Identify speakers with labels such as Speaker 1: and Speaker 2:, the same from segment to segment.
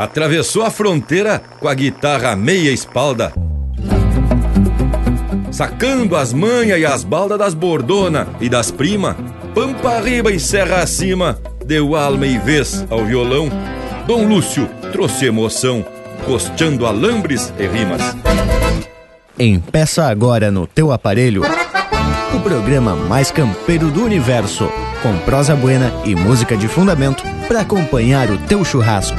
Speaker 1: atravessou a fronteira com a guitarra meia espalda. Sacando as manhas e as baldas das bordona e das prima, pampa arriba e serra acima, deu alma e vez ao violão. Dom Lúcio trouxe emoção, costeando alambres e rimas.
Speaker 2: Empeça agora no teu aparelho o programa mais campeiro do universo, com prosa buena e música de fundamento para acompanhar o teu churrasco.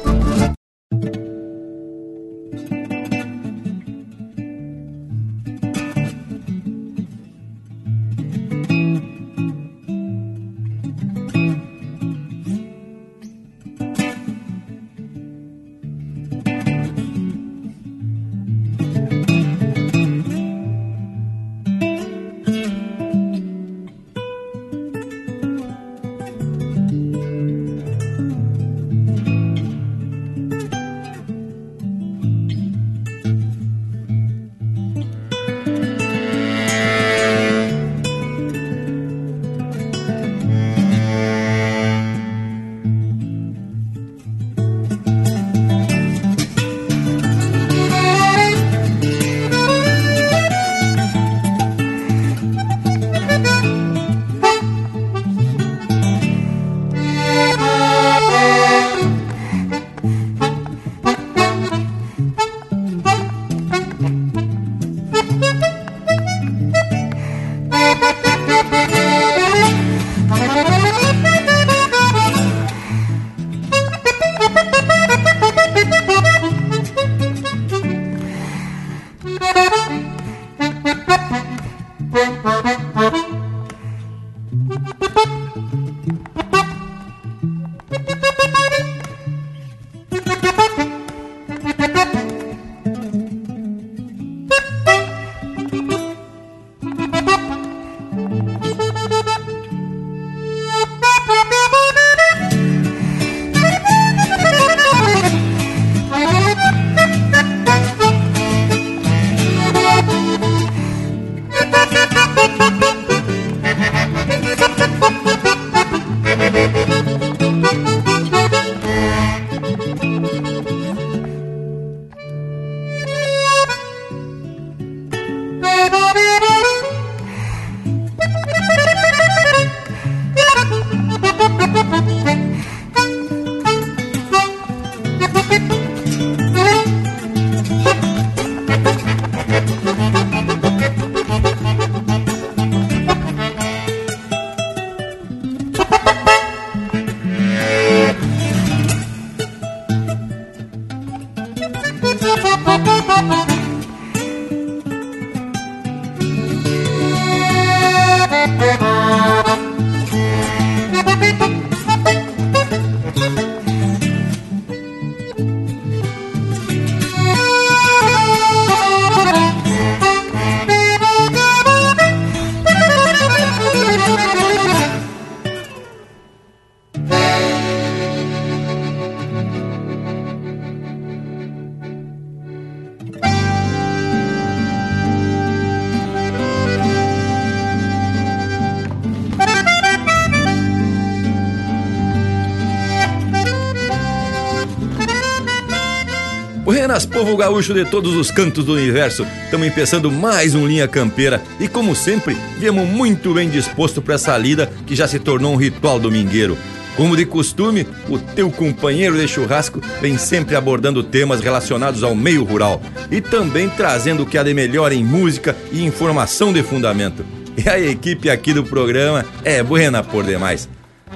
Speaker 1: Buenas, povo gaúcho de todos os cantos do universo. Estamos empeçando mais um Linha Campeira e, como sempre, viemos muito bem disposto para essa lida que já se tornou um ritual domingueiro. Como de costume, o teu companheiro de churrasco vem sempre abordando temas relacionados ao meio rural e também trazendo o que há de melhor em música e informação de fundamento. E a equipe aqui do programa é buena por demais.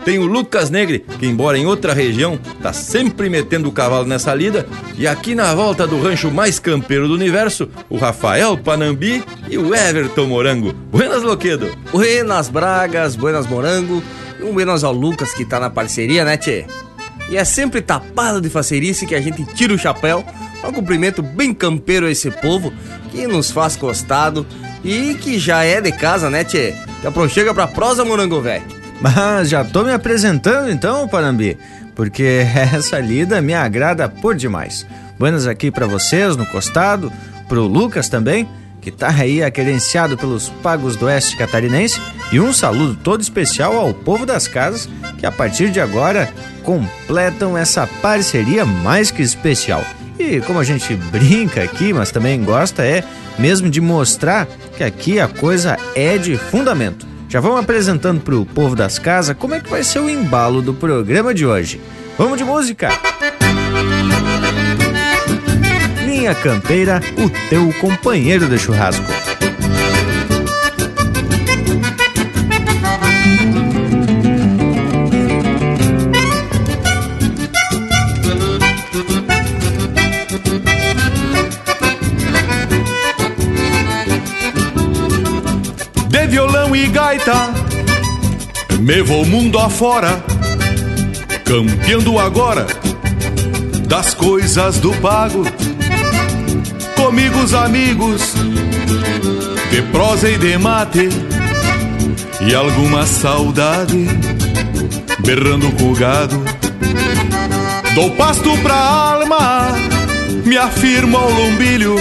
Speaker 1: Tem o Lucas Negre, que embora em outra região, tá sempre metendo o cavalo nessa lida. E aqui na volta do rancho mais campeiro do universo, o Rafael Panambi e o Everton Morango. Buenas, Loquedo!
Speaker 3: Buenas Bragas, buenas Morango e um buenas ao Lucas que tá na parceria, né, tchê? E é sempre tapado de facerice que a gente tira o chapéu um cumprimento bem campeiro a esse povo que nos faz costado e que já é de casa, né, tchê? Já chega pra prosa, Morango, velho.
Speaker 2: Mas já tô me apresentando então, Panambi. porque essa lida me agrada por demais. Buenas aqui para vocês no costado, pro Lucas também, que tá aí aquerenciado pelos pagos do oeste catarinense, e um saludo todo especial ao povo das casas que a partir de agora completam essa parceria mais que especial. E como a gente brinca aqui, mas também gosta, é mesmo de mostrar que aqui a coisa é de fundamento. Já vamos apresentando para o povo das casas como é que vai ser o embalo do programa de hoje. Vamos de música! Linha Campeira, o teu companheiro de churrasco.
Speaker 4: Gaita, me vou mundo afora, campeando agora das coisas do pago. Comigo os amigos, de prosa e de mate, e alguma saudade, berrando com o gado. Dou pasto pra alma, me afirmo ao lombilho,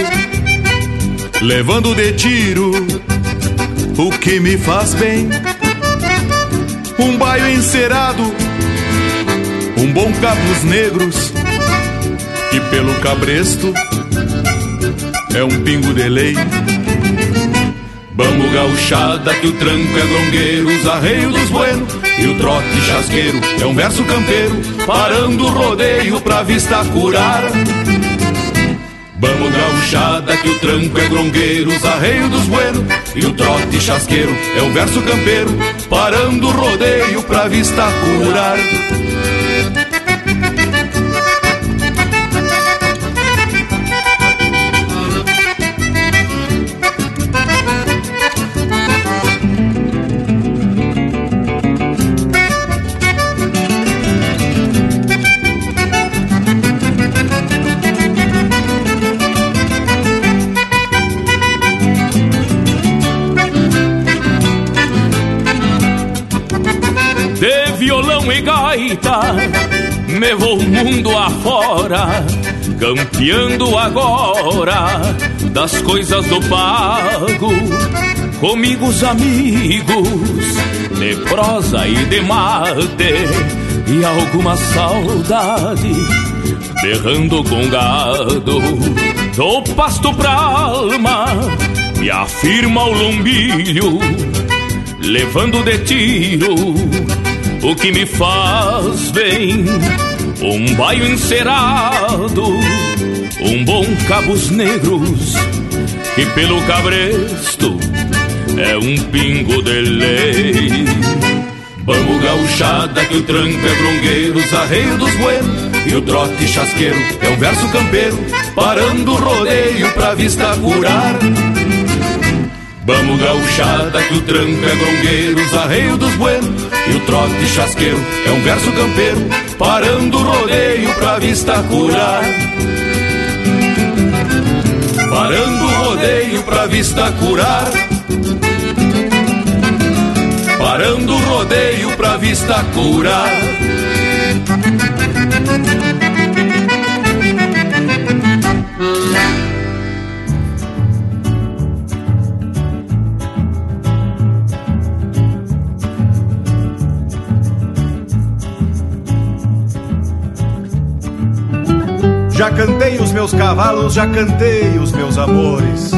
Speaker 4: levando de tiro o que me faz bem. Um baio encerado, um bom cabos negros, e pelo cabresto é um pingo de lei. Vamos gauchada que o tranco é grongueiro, os arreios dos buenos e o trote chasqueiro é um verso campeiro, parando o rodeio pra vista curar. Vamos gauchada que o tranco é grongueiro, os arreios dos buenos e o trote chasqueiro é um verso campeiro, parando o rodeio pra vista curar. Me vou mundo afora, campeando agora das coisas do pago. Comigo os amigos, de prosa e de mate, e alguma saudade, berrando com gado. Dou pasto pra alma, me afirma o lombilho, levando de tiro o que me faz bem. Um baio encerado, um bom cabos negros, e pelo cabresto é um pingo de lei. Vamos gauchada que o tranco é brongueiro, os arreios dos buenos e o trote chasqueiro é um verso campeiro, parando o rodeio pra vista curar. Vamos gauchada que o tranco é grongueiro, os arreios dos buenos e o trote chasqueiro é um verso campeiro, parando o rodeio pra vista curar. Parando o rodeio pra vista curar. Parando o rodeio pra vista curar.
Speaker 5: Já cantei os meus cavalos, já cantei os meus amores.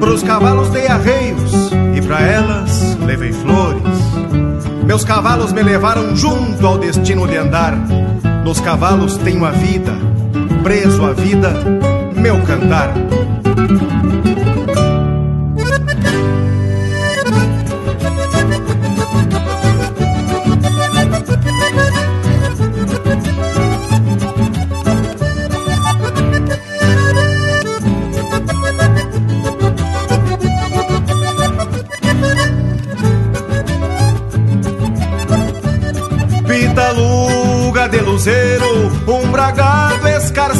Speaker 5: Pros cavalos dei arreios e pra elas levei flores. Meus cavalos me levaram junto ao destino de andar. Nos cavalos tenho a vida, preso à vida, meu cantar.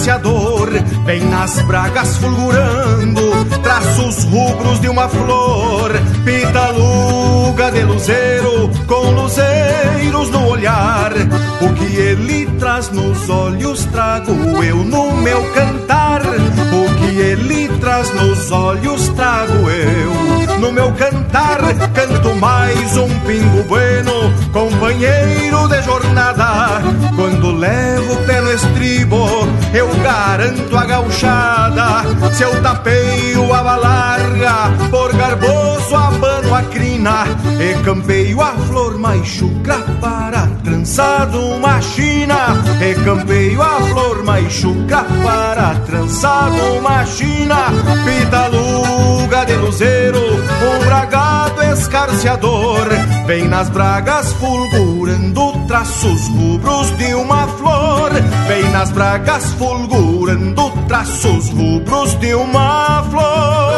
Speaker 5: Escarciador, vem nas bragas fulgurando, traços rubros de uma flor, pitaluga de luzeiro, com luzeiros no olhar, O que ele traz nos olhos trago eu no meu cantar. O que ele traz nos olhos trago eu no meu cantar. Mais um pingo bueno, companheiro de jornada. Quando levo o pé no estribo, eu garanto a gauchada. Se eu tapeio a larga, por garboso abano a crina, e campeio a flor mais chucra para trançado uma china. E campeio a flor mais chucra para trançado uma china. Pitaluga de luzeiro, um bragado escarciador. Vem nas bragas fulgurando traços rubros de uma flor. Vem nas bragas fulgurando traços rubros de uma flor.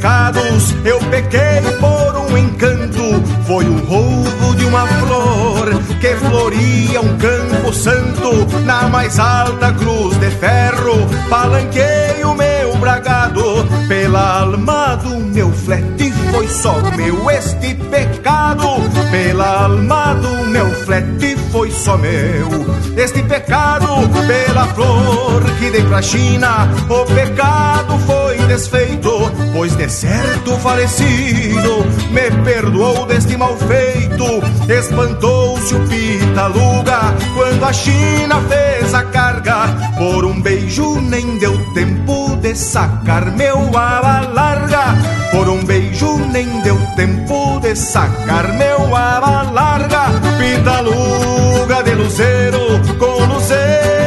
Speaker 5: Pecados, eu pequei por um encanto. Foi o roubo de uma flor que floria um campo santo. Na mais alta cruz de ferro, palanquei o meu bragado. Pela alma do meu flete, foi só meu este pecado. Pela alma do meu flete, foi só meu este pecado. Pela flor que dei pra China, o pecado foi desfeito, pois de certo falecido me perdoou deste mal feito. Espantou-se o Pitaluga quando a China fez a carga. Por um beijo nem deu tempo de sacar meu aba larga. Por um beijo nem deu tempo de sacar meu aba larga. Pitaluga de luzeiro com olhar.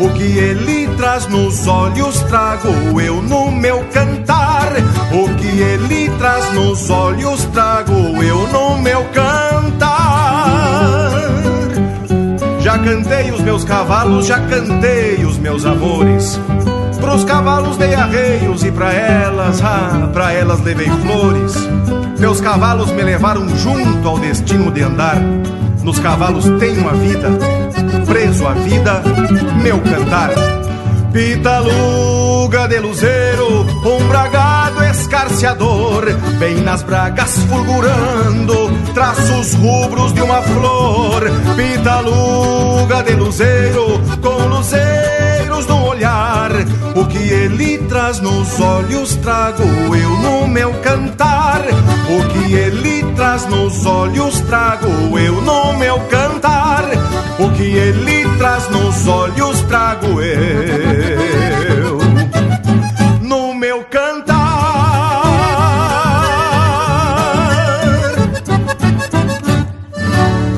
Speaker 5: O que ele traz nos olhos trago eu no meu cantar. O que ele traz nos olhos trago eu no meu cantar. Já cantei os meus cavalos, já cantei os meus amores. Pros cavalos dei arreios e pra elas, ah, pra elas levei flores. Meus cavalos me levaram junto ao destino de andar. Nos cavalos tenho a vida, preso a vida, meu cantar. Pitaluga de luzeiro, um bragado escarciador, bem nas bragas fulgurando, traços rubros de uma flor. Pitaluga de luzeiro, com luzeiros no olhar, o que ele traz nos olhos trago eu no meu cantar. O que ele traz nos olhos trago eu no meu cantar. O que ele traz nos olhos trago eu no meu cantar.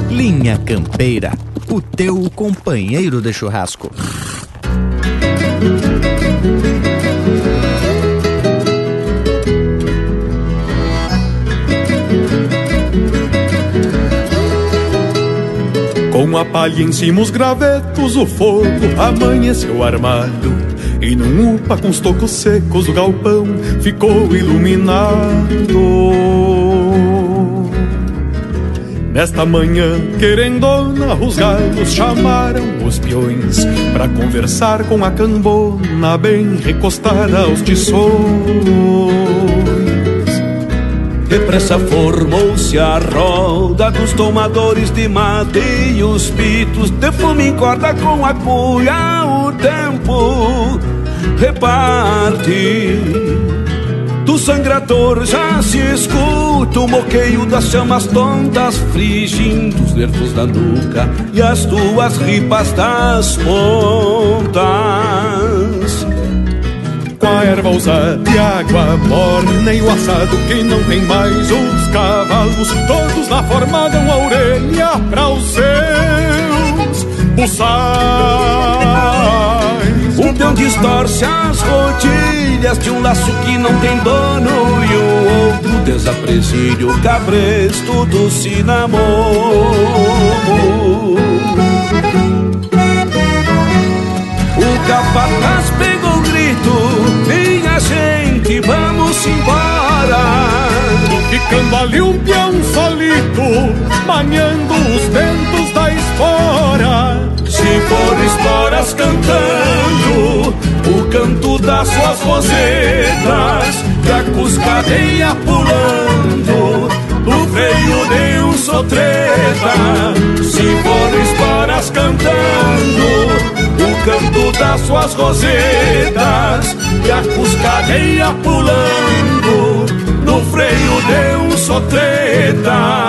Speaker 2: Linha Campeira, o teu companheiro de churrasco.
Speaker 6: Com a palha em cima os gravetos, o fogo amanheceu armado. E num upa com os tocos secos o galpão ficou iluminado. Nesta manhã, querendona, os galos chamaram os peões Pra conversar com a cambona bem recostada aos tições
Speaker 7: Depressa formou-se a roda dos tomadores de mate e os pitos de fumo corda com a cuia o tempo reparte. Do sangrador já se escuta o moqueio das chamas tontas frigindo os nervos da nuca e as tuas ripas das pontas
Speaker 6: com a erva usada e água morna e o assado que não tem mais os cavalos, todos lá formaram a orelha para os seus buçais.
Speaker 7: Um peão distorce as rodilhas de um laço que não tem dono e o outro desapresilha o cabresto do cinamomo. O capataz pegou o grito, minha gente,
Speaker 8: vamos embora.
Speaker 6: Ficando ali um peão solito, manhando os ventos da espora.
Speaker 8: Se for esporas cantando, o canto das suas rosetas, a cuscadeia pulando, do freio de um sotreta. Se for esporas cantando, das suas rosetas E a cuscadeia pulando no freio de um sotreta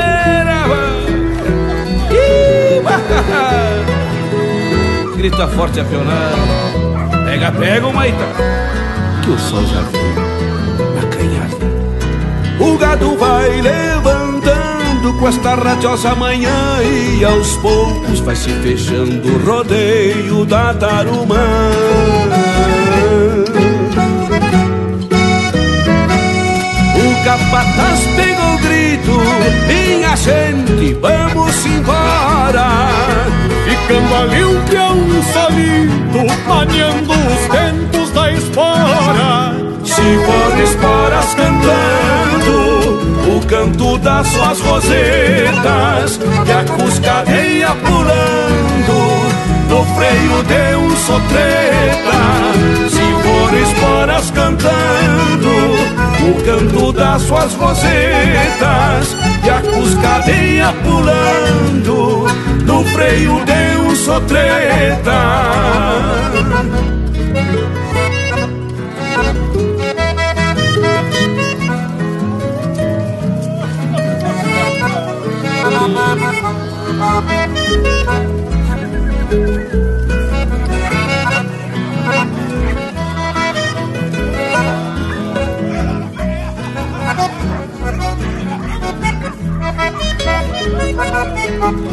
Speaker 8: grita forte a pionada. Pega, pega o maita, que o sol já foi acanhado. O gado vai levantando com esta radiosa manhã e aos poucos vai se fechando o rodeio da tarumã. O capataz pegou o grito, minha gente, vamos embora
Speaker 6: ficando ali um peão solito, maniando os ventos da espora.
Speaker 8: Se for esporas cantando, o canto das suas rosetas, e a cuscadeia pulando, no freio de um sotreta. Se for esporas cantando, o canto das suas rosetas, e a cuscadeia pulando, no freio de um sotreta. Eu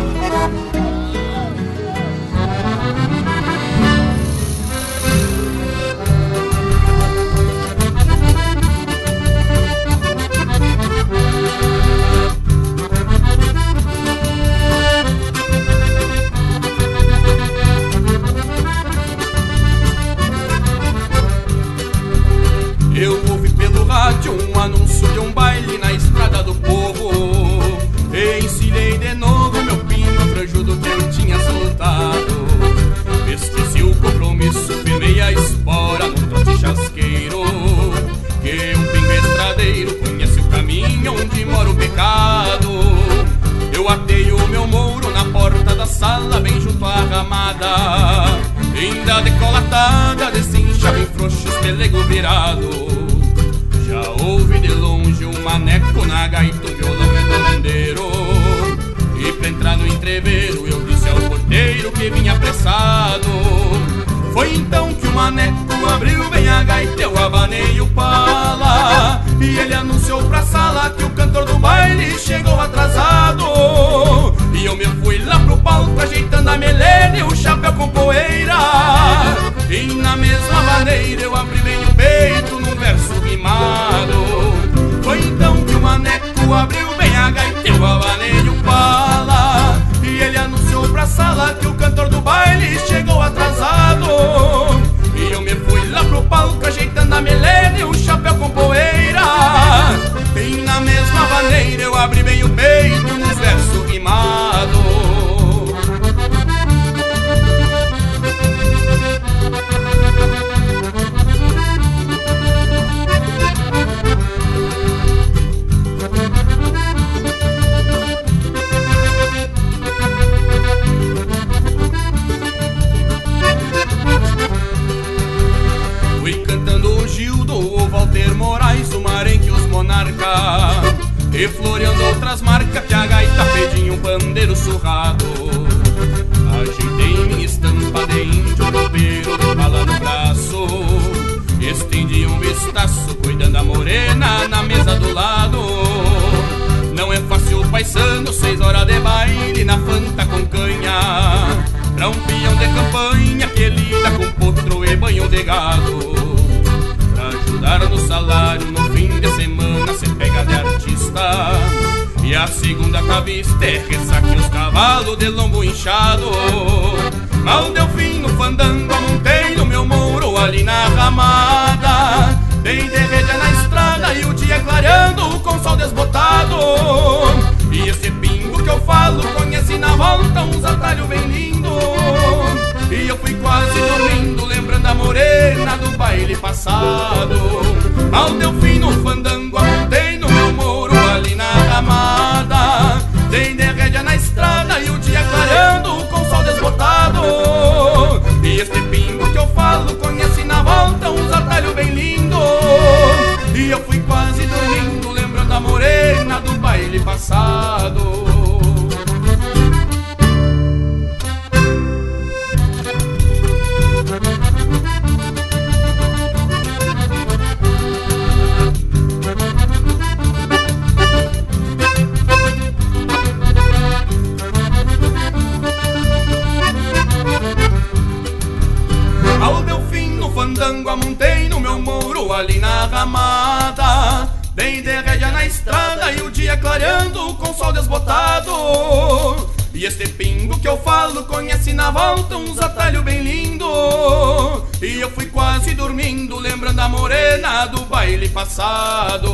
Speaker 8: passado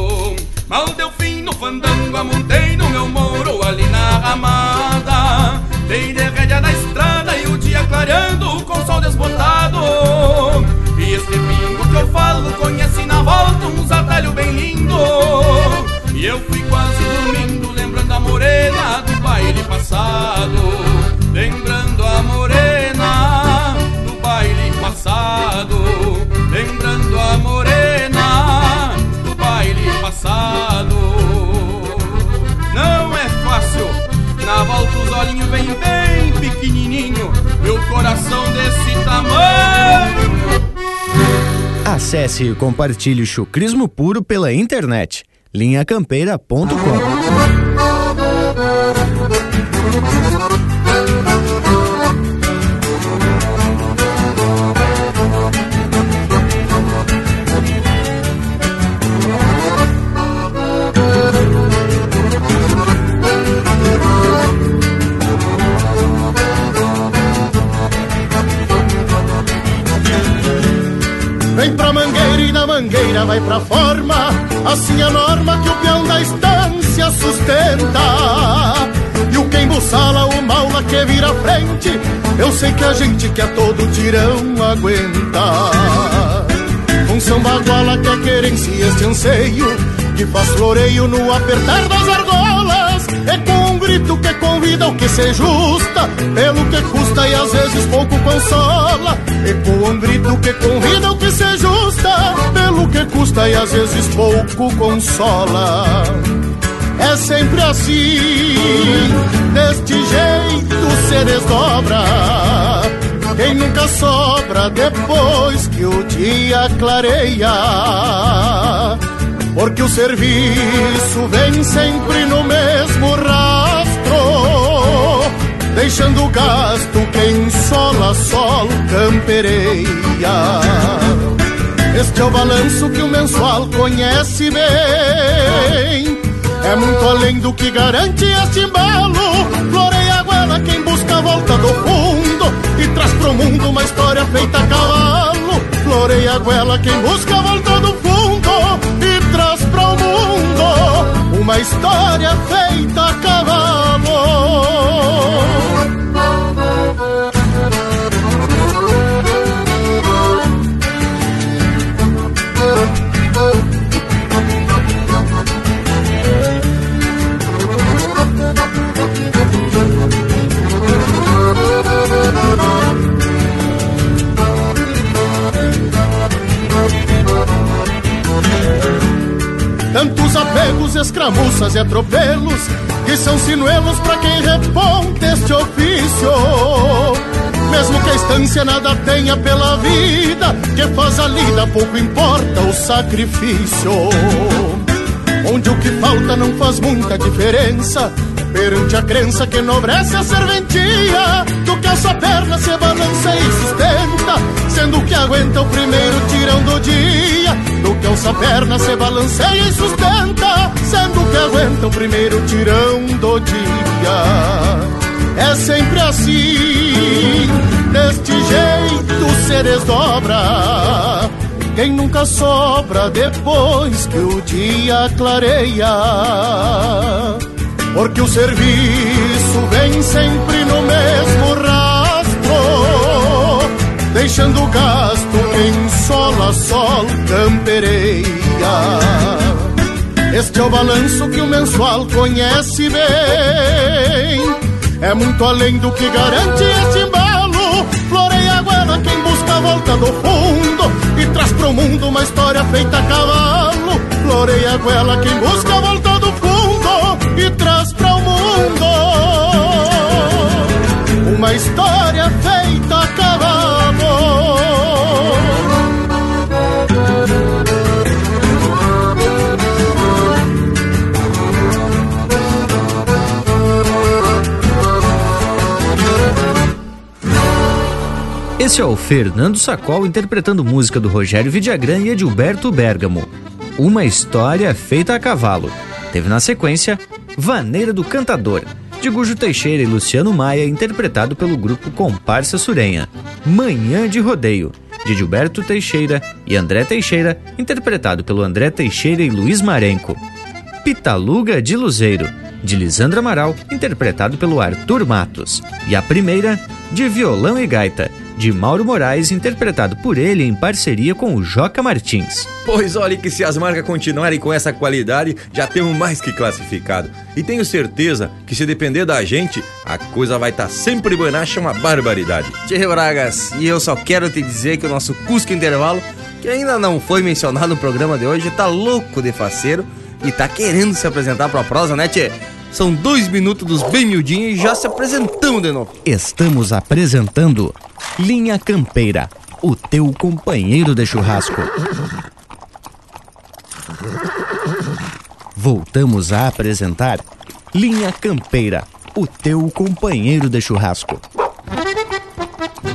Speaker 2: Acesse e compartilhe o chucrismo puro pela internet. linhacampeira.com
Speaker 9: vai pra forma Assim a norma que o peão da estância sustenta. E o quem buçala o maula que vira frente Eu sei que a gente que a todo tirão aguenta. Um samba guala que é querência este anseio Que faz floreio no apertar das argolas. É com um grito que convida o que se justa Pelo que custa e às vezes pouco consola. E com um grito que convida o que se Pelo que custa e às vezes pouco consola é sempre assim, deste jeito se desdobra. Quem nunca sobra depois que o dia clareia. Porque o serviço vem sempre no mesmo rastro, deixando o gasto quem sola sol campereia. Este é o balanço que o mensual conhece bem. É muito além do que garante este embalo. Floreia a goela quem busca a volta do fundo e traz pro mundo uma história feita a cavalo. Floreia a goela quem busca a volta do fundo e traz pro mundo uma história feita a cavalo. Tantos apegos escramuças e atropelos, que são sinuelos para quem reponte este ofício. Mesmo que a estância nada tenha pela vida, que faz a lida, pouco importa o sacrifício. Onde o que falta não faz muita diferença, perante a crença que enobrece a serventia, do que essa perna se balança e sustenta, sendo que aguenta o primeiro tirão do dia, do que essa perna se balanceia e sustenta, sendo que aguenta o primeiro tirão do dia. É sempre assim, deste jeito se desdobra. Quem nunca sobra depois que o dia clareia porque o serviço vem sempre no mesmo rastro, deixando o gasto quem sol a sol campereia. Este é o balanço que o mensual conhece bem, é muito além do que garante este embalo. Floreia a goela quem busca a volta do fundo e traz pro mundo uma história feita a cavalo. Floreia goela quem busca a volta do fundo e traz para o mundo uma história feita a cavalo.
Speaker 2: Esse é o Fernando Sacol interpretando música do Rogério Vidagrã e Edilberto Bergamo. Uma história feita a cavalo. Teve na sequência Vaneira do Cantador, de Gujo Teixeira e Luciano Maia, interpretado pelo grupo Comparsa Surenha. Manhã de Rodeio, de Gilberto Teixeira e André Teixeira, interpretado pelo André Teixeira e Luiz Marenco. Pitaluga de Luzeiro, de Lisandra Amaral, interpretado pelo Arthur Matos. E a primeira, de Violão e Gaita, de Mauro Moraes, interpretado por ele em parceria com o Joca Martins.
Speaker 1: Pois olhe que se as marcas continuarem com essa qualidade, já temos mais que classificado. E tenho certeza que se depender da gente, a coisa vai estar tá sempre buenacha uma barbaridade.
Speaker 3: Tchê Bragas, e eu só quero te dizer que o nosso Cusco Intervalo, que ainda não foi mencionado no programa de hoje, tá louco de faceiro e tá querendo se apresentar pra prosa, né, Tchê? São dois minutos dos bem miudinhos e já se apresentamos de novo.
Speaker 2: Estamos apresentando Linha Campeira, o teu companheiro de churrasco. Voltamos a apresentar Linha Campeira, o teu companheiro de churrasco.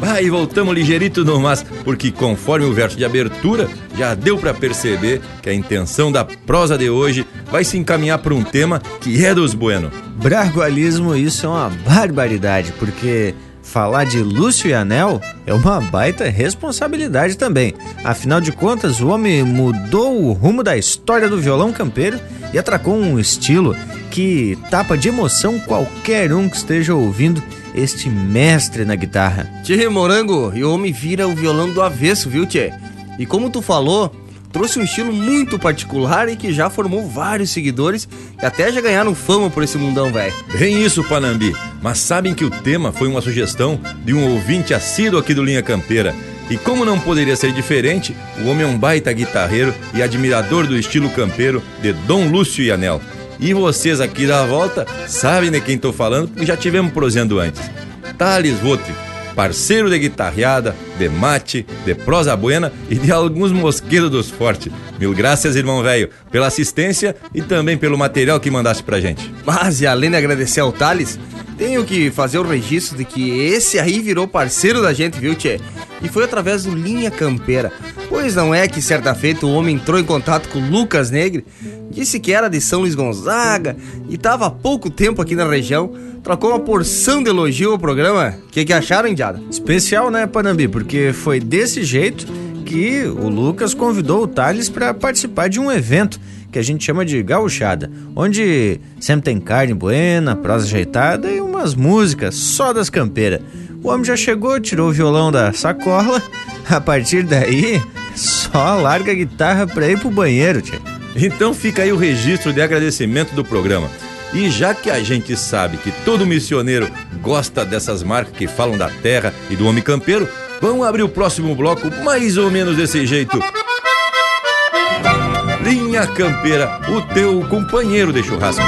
Speaker 1: Ah, e voltamos ligeirito no mas, porque conforme o verso de abertura, já deu para perceber que a intenção da prosa de hoje vai se encaminhar para um tema que é dos bueno.
Speaker 2: Bragualismo, isso é uma barbaridade, porque falar de Lúcio e Anel é uma baita responsabilidade também. Afinal de contas, o homem mudou o rumo da história do violão campeiro e atracou um estilo que tapa de emoção qualquer um que esteja ouvindo este mestre na guitarra.
Speaker 3: Tchê, morango, e o homem vira o violão do avesso, viu, tchê? E como tu falou, trouxe um estilo muito particular e que já formou vários seguidores e até já ganharam fama por esse mundão, velho.
Speaker 1: Bem isso, Panambi. Mas sabem que o tema foi uma sugestão de um ouvinte assíduo aqui do Linha Campeira. E como não poderia ser diferente, o homem é um baita guitarreiro e admirador do estilo campeiro de Dom Lúcio e Anel. E vocês aqui da volta sabem de quem estou falando, porque já tivemos prosendo antes. Thales Votri, parceiro de guitarreada, de mate, de prosa buena e de alguns mosquedos dos fortes. Mil graças, irmão velho, pela assistência e também pelo material que mandaste pra gente.
Speaker 3: Mas, e além de agradecer ao Thales, tenho que fazer o registro de que esse aí virou parceiro da gente, viu, Tchê? E foi através do Linha Campeira. Pois não é que certa feita o homem entrou em contato com Lucas Negre, disse que era de São Luís Gonzaga e estava há pouco tempo aqui na região, trocou uma porção de elogio ao programa. O que, que acharam, Indiada?
Speaker 2: Especial, né, Panambi? Porque foi desse jeito que o Lucas convidou o Thales para participar de um evento que a gente chama de gauchada, onde sempre tem carne buena, prosa ajeitada e umas músicas só das campeiras. O homem já chegou, tirou o violão da sacola, a partir daí só larga a guitarra pra ir pro banheiro, tia.
Speaker 1: Então fica aí o registro de agradecimento do programa. E já que a gente sabe que todo missioneiro gosta dessas marcas que falam da terra e do homem campeiro, vamos abrir o próximo bloco mais ou menos desse jeito. Linha Campeira, o teu companheiro de churrasco.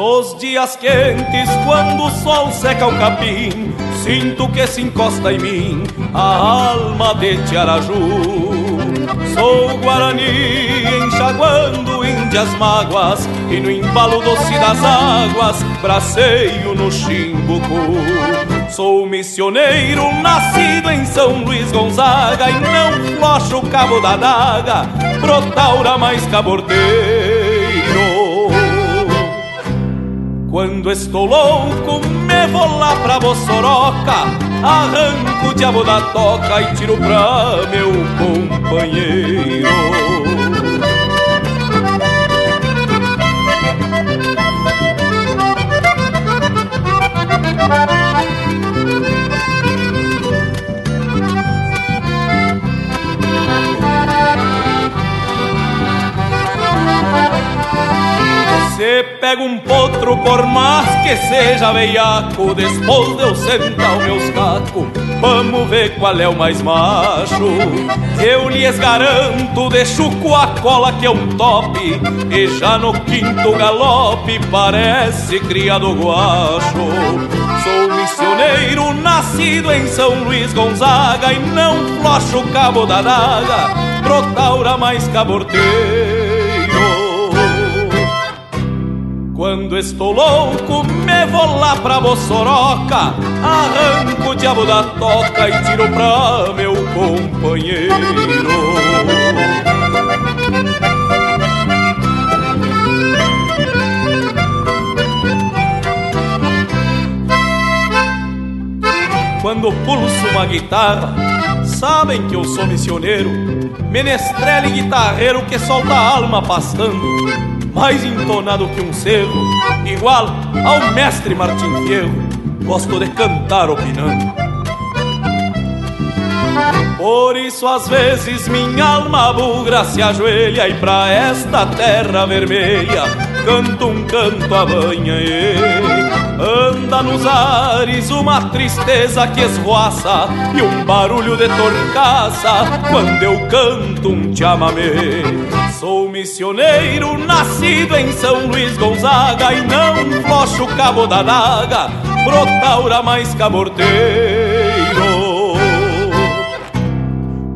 Speaker 10: Nos dias quentes, quando o sol seca o capim, sinto que se encosta em mim a alma de Tiaraju. Sou Guarani enxaguando índias mágoas e no embalo doce das águas braceio no chimbucu. Sou missioneiro nascido em São Luís Gonzaga e não flocho o cabo da daga pro taura mais cabordeiro. Quando estou louco, me vou lá pra Bossoroca, arranco o diabo da toca e tiro pra meu companheiro. Se pega um potro por mais que seja veiaco Depois de eu sentar os meus cacos Vamos ver qual é o mais macho. Eu lhes garanto, deixo com a cola que é um top E já no quinto galope parece criado guacho. Sou missioneiro, nascido em São Luís Gonzaga E não flocho cabo da daga Pro taura mais caborteiro Quando estou louco, me vou lá pra Bossoroca, arranco o diabo da toca e tiro pra meu companheiro. Quando pulso uma guitarra, sabem que eu sou missioneiro, menestrel e guitarreiro que solta a alma pastando mais entonado que um cerro, igual ao mestre Martim Fierro, gosto de cantar opinando. Por isso às vezes minha alma bugra se ajoelha e pra esta terra vermelha canto um canto a banha e anda nos ares uma tristeza que esvoaça e um barulho de torcaça quando eu canto um chamamé. Sou missioneiro, nascido em São Luís Gonzaga E não flocho o cabo da daga Pro taura mais caborteiro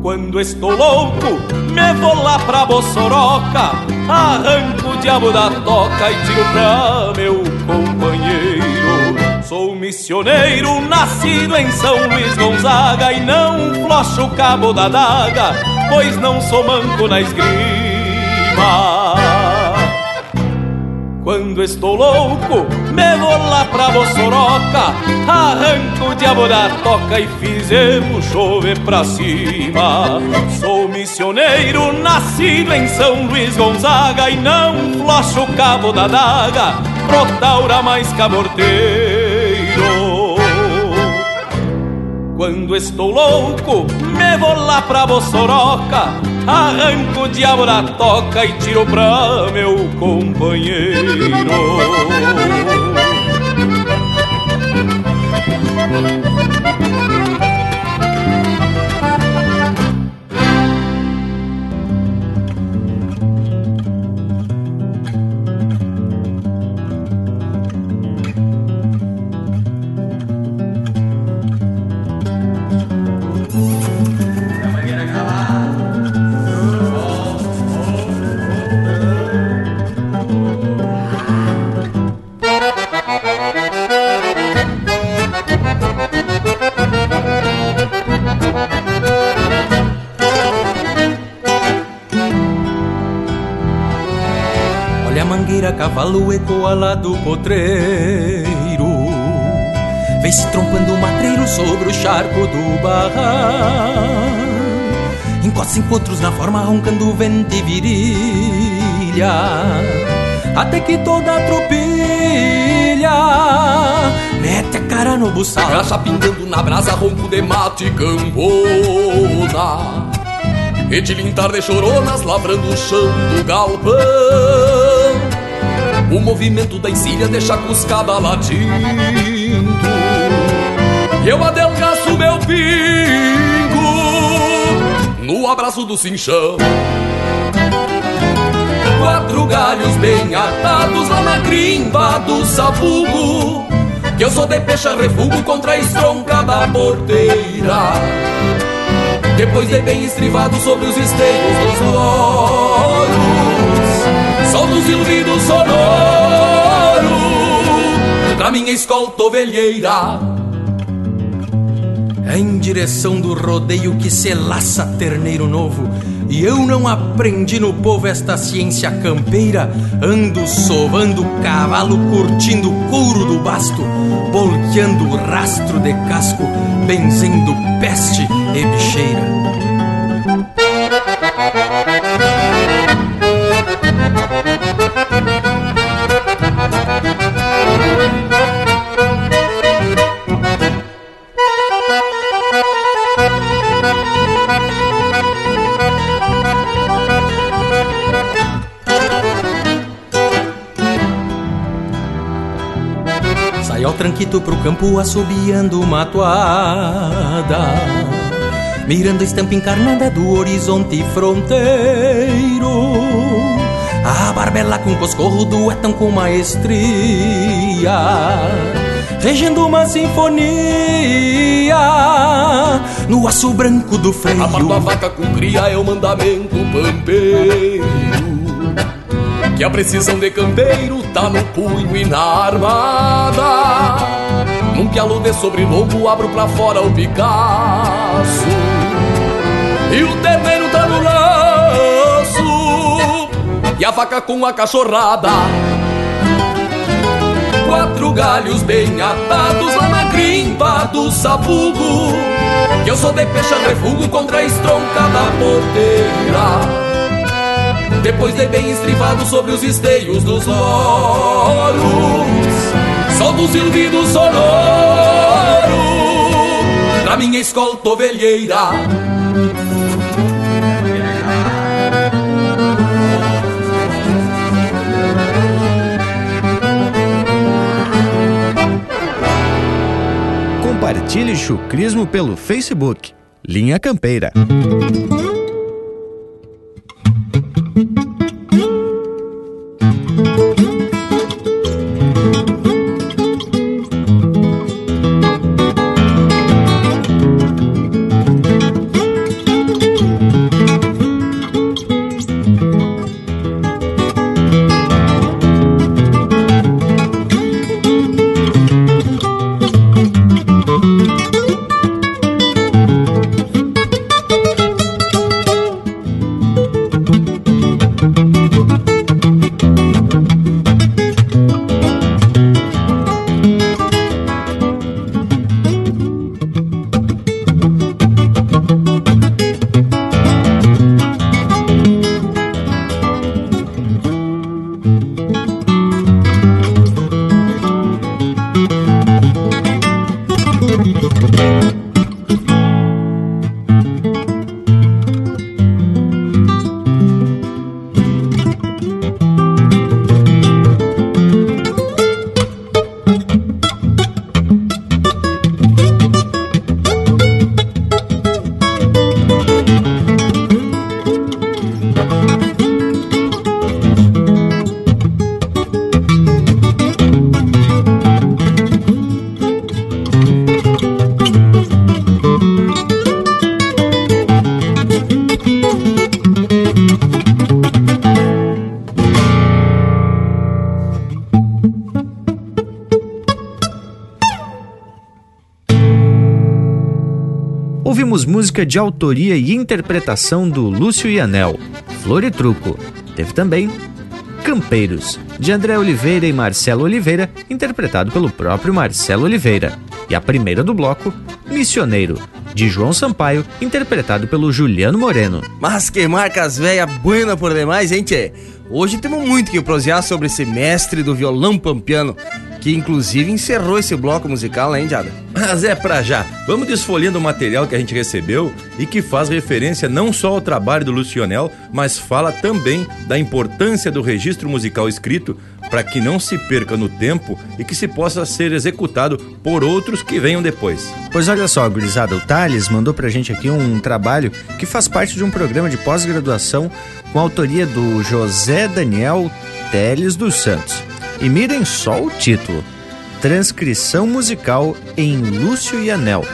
Speaker 10: Quando estou louco, me vou lá pra Bossoroca Arranco o diabo da toca e tiro pra meu companheiro. Sou missioneiro, nascido em São Luís Gonzaga E não flocho o cabo da daga Pois não sou manco na esgrima quando estou louco, me vou lá pra Bossoroca Arranco o diabo da toca e fizemos chover pra cima. Sou missioneiro, nascido em São Luís Gonzaga E não flocho o cabo da daga Pro taura mais caborteiro quando estou louco, me vou lá pra Bossoroca Arranco o diabo da toca e tiro pra meu companheiro
Speaker 5: cavalo ecoa lá do potreiro Vem-se trompando o matreiro sobre o charco do barrão Encosta encontros na forma roncando vento e virilha Até que toda a tropilha Mete a cara no buçal.
Speaker 11: Graxa pingando na brasa, ronco de mate e cambona E de lintar de choronas lavrando o chão do galpão
Speaker 8: O movimento da encilha deixa a cuscada latindo. E eu adelgaço meu pingo No abraço do cinchão. Quatro galhos bem atados lá na grimpa do sabugo Que eu sou de pecha refugo contra a estronca da porteira. Depois de bem estrivado sobre os esteios dos louros Solto o silbido sonoro Pra minha escolta ovelheira
Speaker 5: em direção do rodeio que se laça terneiro novo. E eu não aprendi no povo esta ciência campeira. Ando sovando cavalo, curtindo couro do basto, bolqueando o rastro de casco, benzendo peste e bicheira. Tranquito pro campo assobiando uma toada. Mirando a estampa encarnada do horizonte fronteiro. A barbela com coscorro duetam com maestria. Regendo uma sinfonia No aço branco do freio.
Speaker 8: Aparto a vaca com cria é o mandamento pampeiro. Que a precisão de campeiro tá no punho e na armada Num pialo de sobrelobo abro pra fora o Picasso. E o terneiro tá no laço E a vaca com a cachorrada. Quatro galhos bem atados lá na grimpa do sabugo Que eu sou de pecha refugo contra a estronca da porteira. Depois de bem estrivado sobre os esteios dos loros Solta o silbido sonoro Pra minha escolta ovelheira
Speaker 2: Compartilhe chucrismo pelo Facebook. Linha Campeira. Ouvimos música de autoria e interpretação do Lúcio Ianel, Flor e Truco. Teve também Campeiros, de André Oliveira e Marcelo Oliveira, interpretado pelo próprio Marcelo Oliveira. E a primeira do bloco, Missioneiro, de João Sampaio, interpretado pelo Juliano Moreno.
Speaker 3: Mas que marcas velha buena por demais, tchê? Hoje temos muito que prosear sobre esse mestre do violão pampiano, que inclusive encerrou esse bloco musical, né, hein, Diada?
Speaker 1: Mas é pra já. Vamos desfolhando o material que a gente recebeu e que faz referência não só ao trabalho do Lucionel, mas fala também da importância do registro musical escrito para que não se perca no tempo e que se possa ser executado por outros que venham depois.
Speaker 2: Pois olha só, gurizada, o Thales mandou pra gente aqui um trabalho que faz parte de um programa de pós-graduação com autoria do José Daniel Teles dos Santos. E mirem só o título: Transcrição musical em Lúcio e Anel,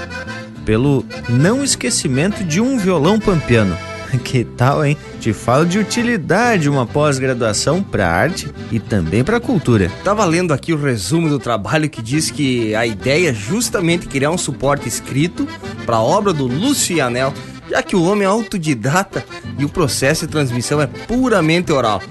Speaker 2: pelo não esquecimento de um violão pampiano. Que tal, hein? Te falo de utilidade uma pós-graduação para arte e também para cultura.
Speaker 3: Tava lendo aqui o resumo do trabalho que diz que a ideia é justamente criar um suporte escrito para a obra do Lúcio e Anel, já que o homem é autodidata e o processo de transmissão é puramente oral.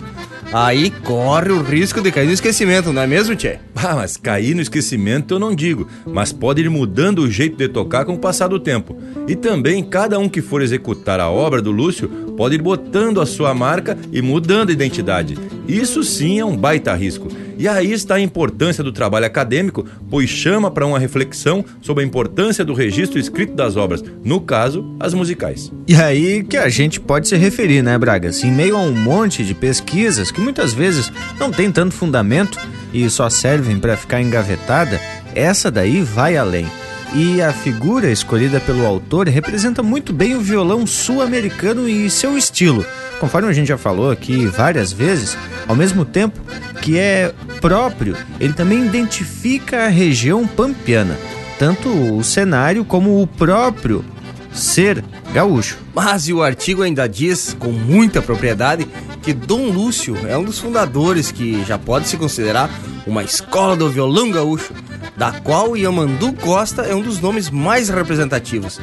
Speaker 3: Aí corre o risco de cair no esquecimento, não é mesmo, Tchê?
Speaker 1: Ah, mas cair no esquecimento eu não digo, mas pode ir mudando o jeito de tocar com o passar do tempo. E também cada um que for executar a obra do Lúcio pode ir botando a sua marca e mudando a identidade. Isso sim é um baita risco. E aí está a importância do trabalho acadêmico, pois chama para uma reflexão sobre a importância do registro escrito das obras, no caso, as musicais.
Speaker 2: E aí que a gente pode se referir, né, Bragas? Em meio a um monte de pesquisas que muitas vezes não tem tanto fundamento e só servem para ficar engavetada, essa daí vai além. E a figura escolhida pelo autor representa muito bem o violão sul-americano e seu estilo conforme a gente já falou aqui várias vezes, ao mesmo tempo que é próprio, ele também identifica a região pampiana, tanto o cenário como o próprio ser gaúcho.
Speaker 3: Mas e o artigo ainda diz, com muita propriedade, que Dom Lúcio é um dos fundadores que já pode se considerar uma escola do violão gaúcho, da qual Yamandu Costa é um dos nomes mais representativos.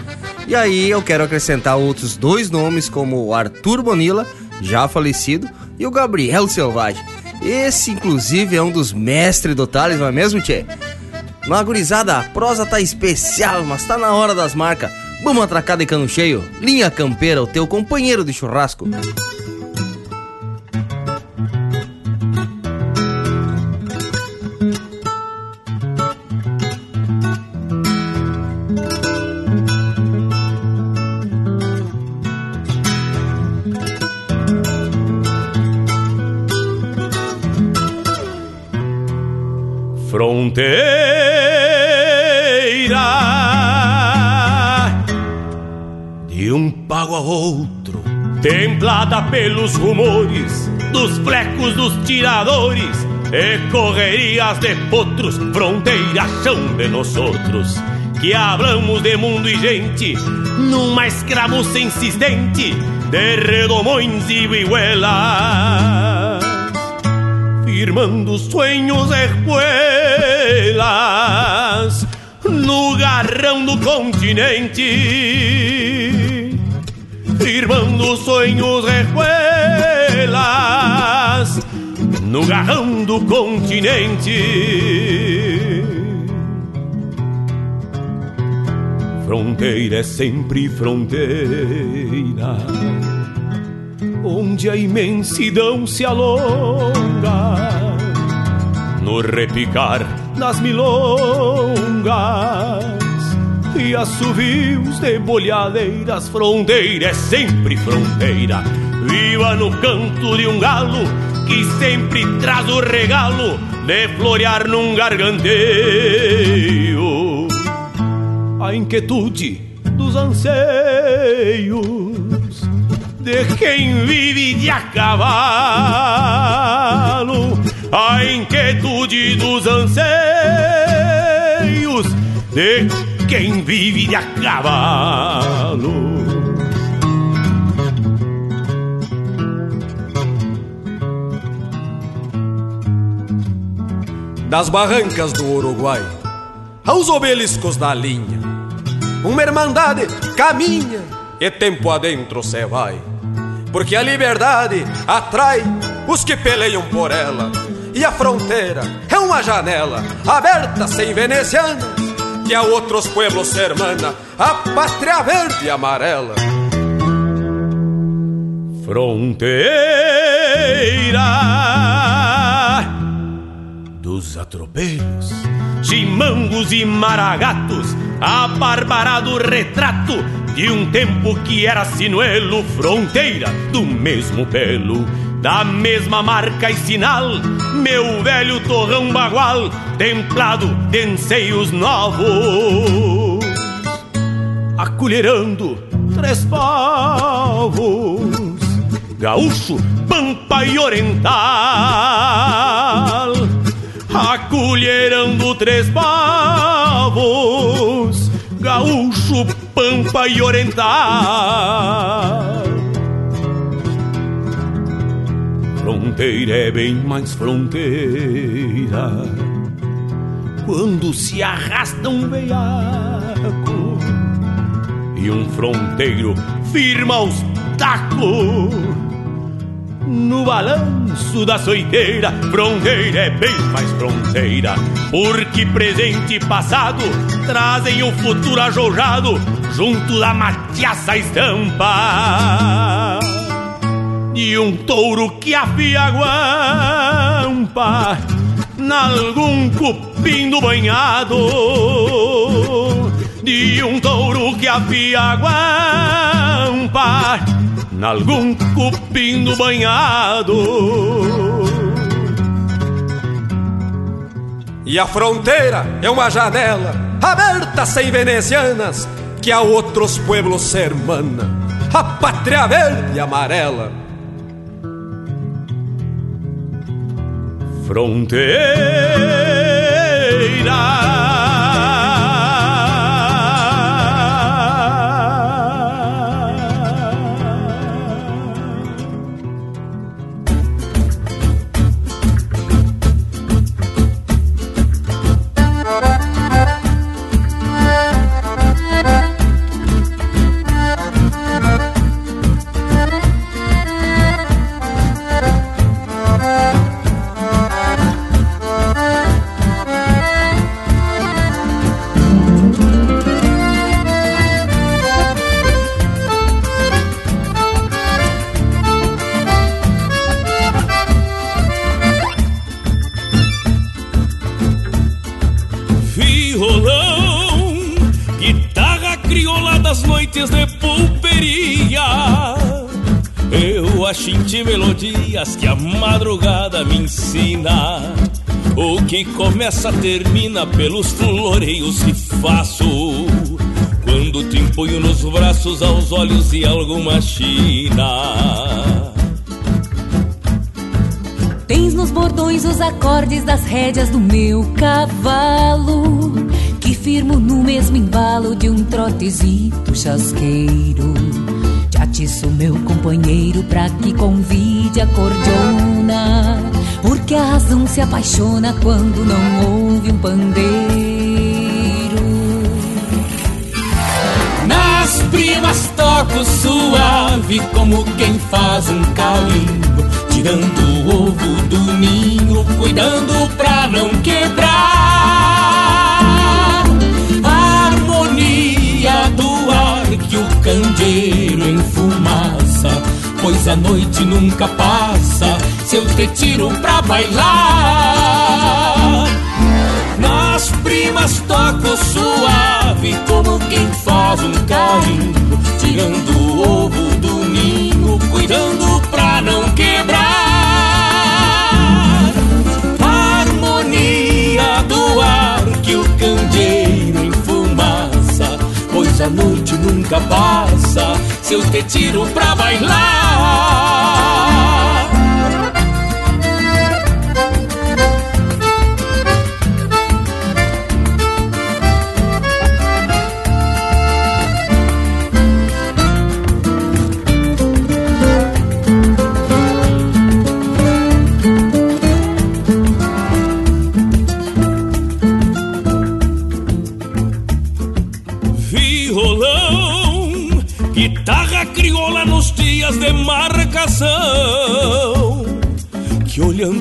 Speaker 3: E aí eu quero acrescentar outros dois nomes, como Arthur Bonilla, já falecido, e o Gabriel Selvagem. Esse, inclusive, é um dos mestres do Thales, não é mesmo, Tchê? Na gurizada, a prosa tá especial, mas tá na hora das marcas. Vamos atracar de cano cheio? Linha Campeira, o teu companheiro de churrasco.
Speaker 12: Fronteira. De um pago a outro, templada pelos rumores dos flecos dos tiradores e correrias de potros, fronteira chão de nós outros, que hablamos de mundo e gente, numa escramuça insistente de redomões e vihuelas firmando de espuelas no garrão do continente. Firmando sonhos espuelas no garrão do continente. Fronteira é sempre fronteira onde a imensidão se alonga, no repicar das milongas e assovios de bolhadeiras, fronteira é sempre fronteira, viva no canto de um galo que sempre traz o regalo de florear num garganteio. A inquietude dos anseios de quem vive de a cavalo, a inquietude dos anseios de quem vive de a cavalo.
Speaker 7: Das barrancas do Uruguai aos obeliscos da linha, uma irmandade caminha e tempo adentro cê vai porque a liberdade atrai os que peleiam por ela. E a fronteira é uma janela aberta sem venecianas, que a outros pueblos hermana a pátria verde e amarela.
Speaker 12: Fronteira dos atropelhos, chimangos e maragatos, a barbarado retrato de um tempo que era sinuelo, fronteira do mesmo pelo da mesma marca e sinal, meu velho torrão bagual, templado de enseios novos. Acolherando três povos, gaúcho, pampa e oriental, acolherando três povos, gaúcho, pampa e oriental. Fronteira é bem mais fronteira quando se arrasta um veiaco e um fronteiro firma os tacos no balanço da soiteira. Fronteira é bem mais fronteira, porque presente e passado trazem o futuro ajojado junto da matiaça estampa. E um touro que afia a guampa Nalgum cupim do banhado De um touro que afia a guampa Nalgum cupim do banhado
Speaker 7: E a fronteira é uma janela aberta sem venezianas que a outros pueblos se hermana, a pátria verde e amarela.
Speaker 12: fronteira. Começa termina pelos floreios que faço. Quando te empunho nos braços aos olhos de alguma china.
Speaker 13: Tens nos bordões os acordes das rédeas do meu cavalo Que firmo no mesmo embalo de um trotezito chasqueiro Já atiço meu companheiro pra que convide a cordiona Porque a razão se apaixona quando não ouve um pandeiro.
Speaker 14: Nas primas toco suave como quem faz um calimbo Tirando o ovo do ninho, cuidando pra não quebrar. A harmonia do ar que o candeeiro enfumaça Pois a noite nunca passa se eu te tiro pra bailar. Nas primas toco suave Como quem faz um carinho Tirando o ovo do ninho Cuidando pra não quebrar. A harmonia do ar que o candeeiro enfumaça Pois a noite nunca passa Se eu te tiro pra bailar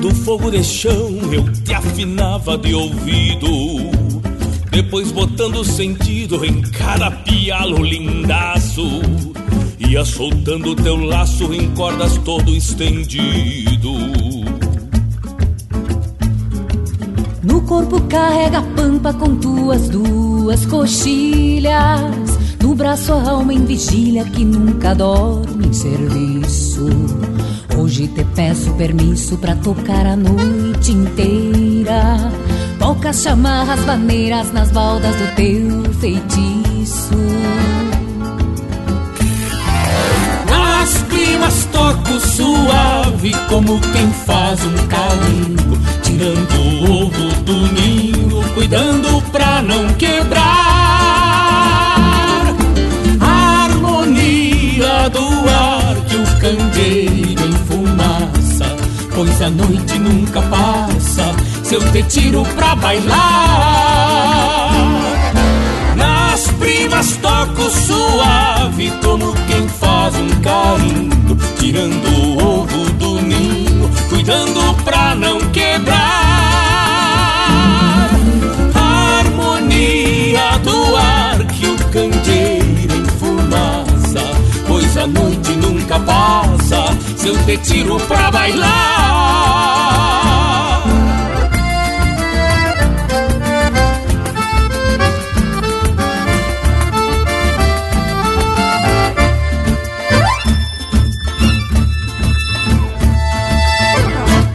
Speaker 12: Que olhando o fogo de chão eu te afinava de ouvido. Depois botando sentido em cada pialo lindaço. Ia soltando teu laço em cordas todo estendido.
Speaker 13: No corpo carrega a pampa com tuas duas coxilhas. No braço a alma em vigília que nunca dorme em serviço. Hoje te peço permisso pra tocar a noite inteira. Poucas chamarras maneiras nas baldas do teu feitiço.
Speaker 14: Nas primas toco suave como quem faz um carinho, tirando o ovo do ninho, cuidando pra não quebrar. A harmonia do ar pois a noite nunca passa se eu te tiro pra bailar. Nas primas toco suave como quem faz um carinho, tirando o ovo do ninho, cuidando pra não quebrar. A harmonia do ar que o candeeiro enfumaça, pois a noite nunca passa se eu te tiro pra bailar.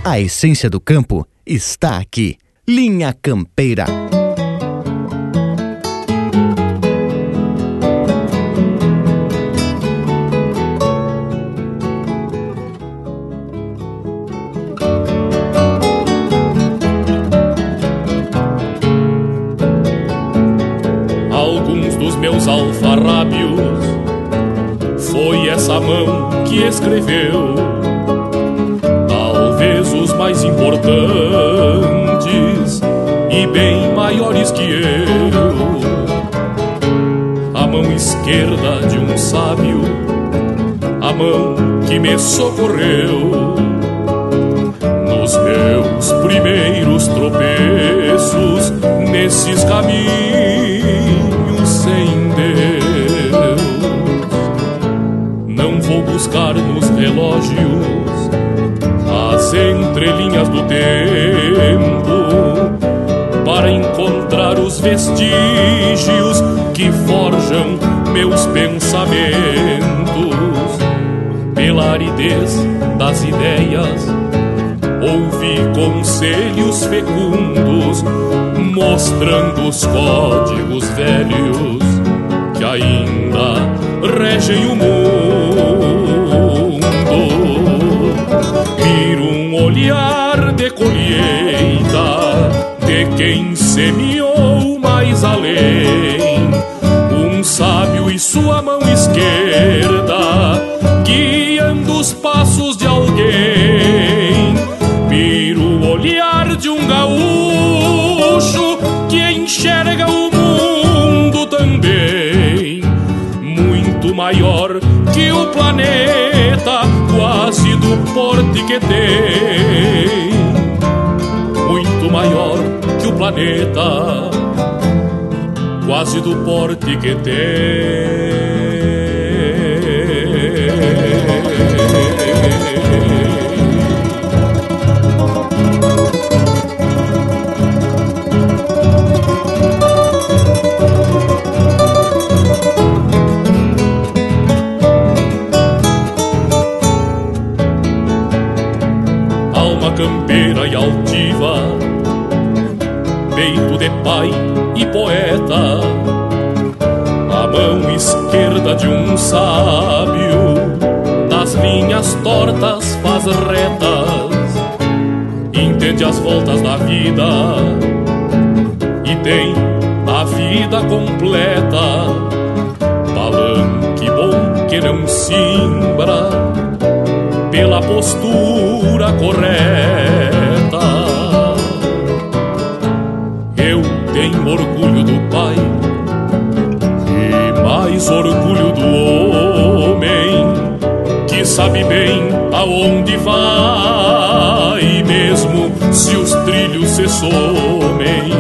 Speaker 2: A essência do campo está aqui. Linha Campeira.
Speaker 15: Escreveu. Talvez os mais importantes e bem maiores que eu. A mão esquerda de um sábio, a mão que me socorreu nos meus primeiros tropeços nesses caminhos buscar nos relógios as entrelinhas do tempo para encontrar os vestígios que forjam meus pensamentos pela aridez das ideias ouvi conselhos fecundos, mostrando os códigos velhos que ainda regem o mundo. Colheita de quem semeou mais além, um sábio e sua mão esquerda guiando os passos de alguém. Miro o olhar de um gaúcho que enxerga o mundo também, muito maior que o planeta, quase do porte que tem. Planeta, quase do porte que tem. De um sábio, das linhas tortas faz retas, entende as voltas da vida e tem a vida completa. Palanque bom que não simbra pela postura correta. Bem aonde vai, mesmo se os trilhos se somem.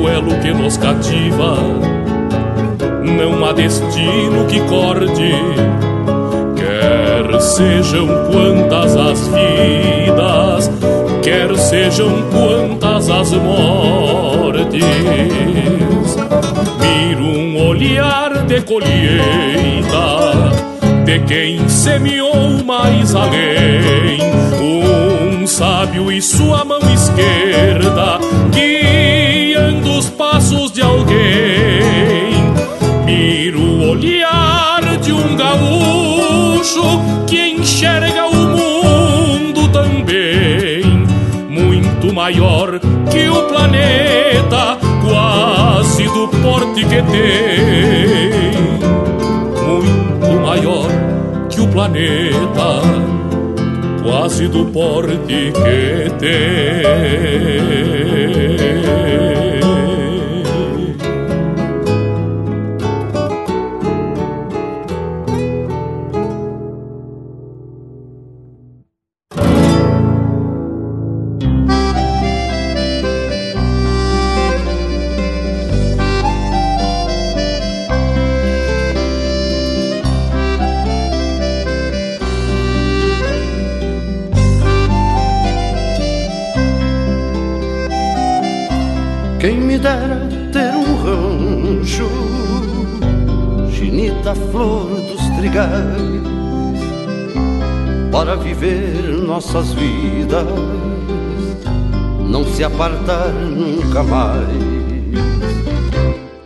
Speaker 15: O elo que nos cativa não há destino que corde Quer sejam quantas as vidas, quer sejam quantas as mortes. Miro um olhar de colheita de quem semeou mais além. Um sábio e sua mão esquerda guiando os passos de alguém. Miro o olhar de um gaúcho que enxerga o mundo também, muito maior que o planeta, quase do porte que tem. Maior que o planeta, quase do porte que tem.
Speaker 16: Nossas vidas, não se apartar nunca mais.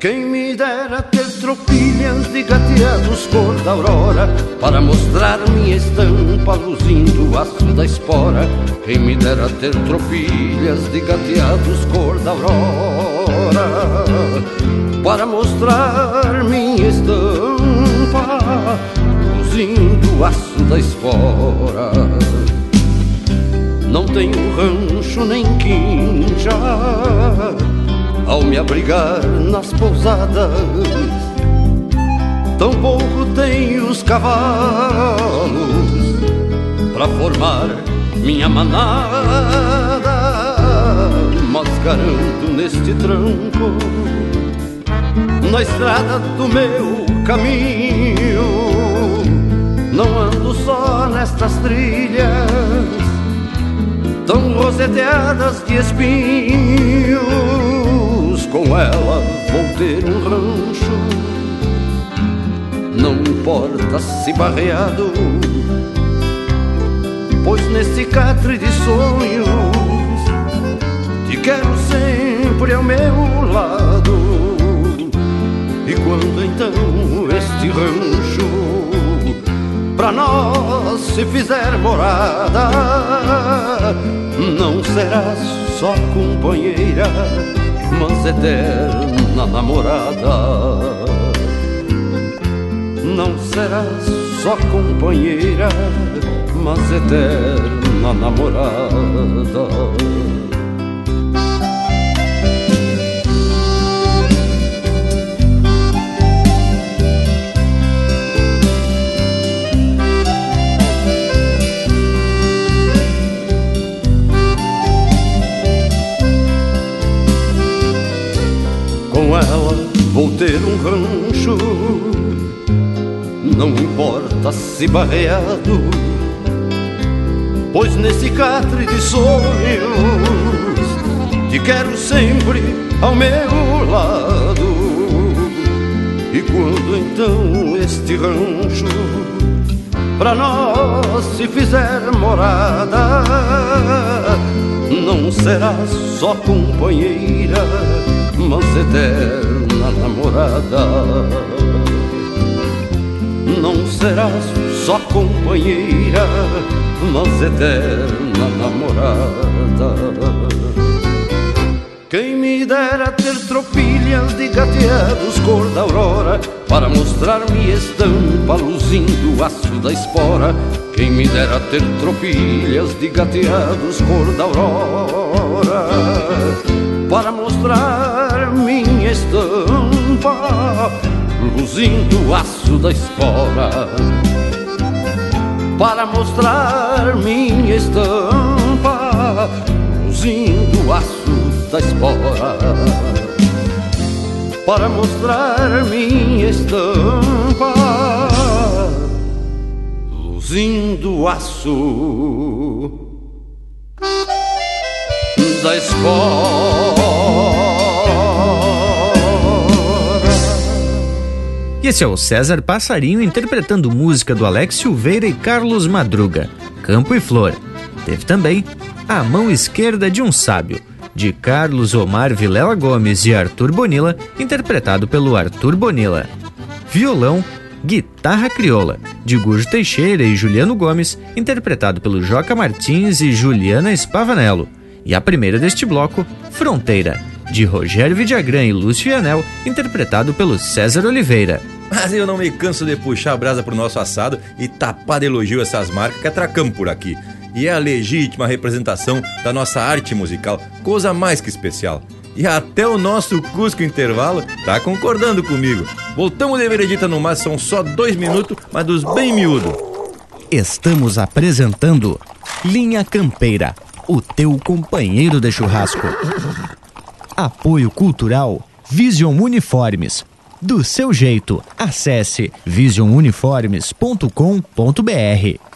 Speaker 16: Quem me dera ter tropilhas de gateados cor da aurora Para mostrar minha estampa luzindo o aço da espora Quem me dera ter tropilhas de gateados cor da aurora Para mostrar minha estampa luzindo o aço da espora Não tenho rancho nem quincha Ao me abrigar nas pousadas. Tampouco tenho os cavalos Pra formar minha manada Mascarando neste tranco Na estrada do meu caminho não ando só nestas trilhas Tão roseteadas de espinhos. Com ela vou ter um rancho. Não importa se barreado Pois nesse catre de sonhos Te quero sempre ao meu lado. E quando então este rancho pra nós se fizer morada, não serás só companheira, mas eterna namorada. Não serás só companheira, mas eterna namorada. Ter um rancho, não importa se barreado, pois nesse catre de sonhos te quero sempre ao meu lado. E quando então este rancho pra nós se fizer morada, não serás só companheira, mas eterna namorada. Não serás só companheira, mas eterna namorada. Quem me dera ter tropilhas de gateados cor da aurora Para mostrar-me estampa luzindo o aço da espora Quem me dera ter tropilhas de gateados cor da aurora Para mostrar Luzindo o aço da espora Para mostrar minha estampa Luzindo o aço da espora para mostrar minha estampa, luzindo o aço da espora.
Speaker 2: Esse é o César Passarinho interpretando música do Alex Silveira e Carlos Madruga, Campo e Flor. Teve também A Mão Esquerda de um Sábio, de Carlos Omar Vilela Gomes e Arthur Bonilla, interpretado pelo Arthur Bonilla. Violão, Guitarra Crioula, de Gujo Teixeira e Juliano Gomes, interpretado pelo Joca Martins e Juliana Spavanello. E a primeira deste bloco, Fronteira, de Rogério Vidagrã e Lúcio Anel, interpretado pelo César Oliveira.
Speaker 1: Mas eu não me canso de puxar a brasa pro nosso assado e tapar de elogio essas marcas que atracamos por aqui. E é a legítima representação da nossa arte musical, coisa mais que especial. E até o nosso Cusco Intervalo tá concordando comigo. Voltamos de veredita no mar, são só dois minutos, mas dos bem miúdo.
Speaker 2: Estamos apresentando Linha Campeira, o teu companheiro de churrasco. Apoio Cultural Vision Uniformes. Do seu jeito, acesse visionuniformes.com.br.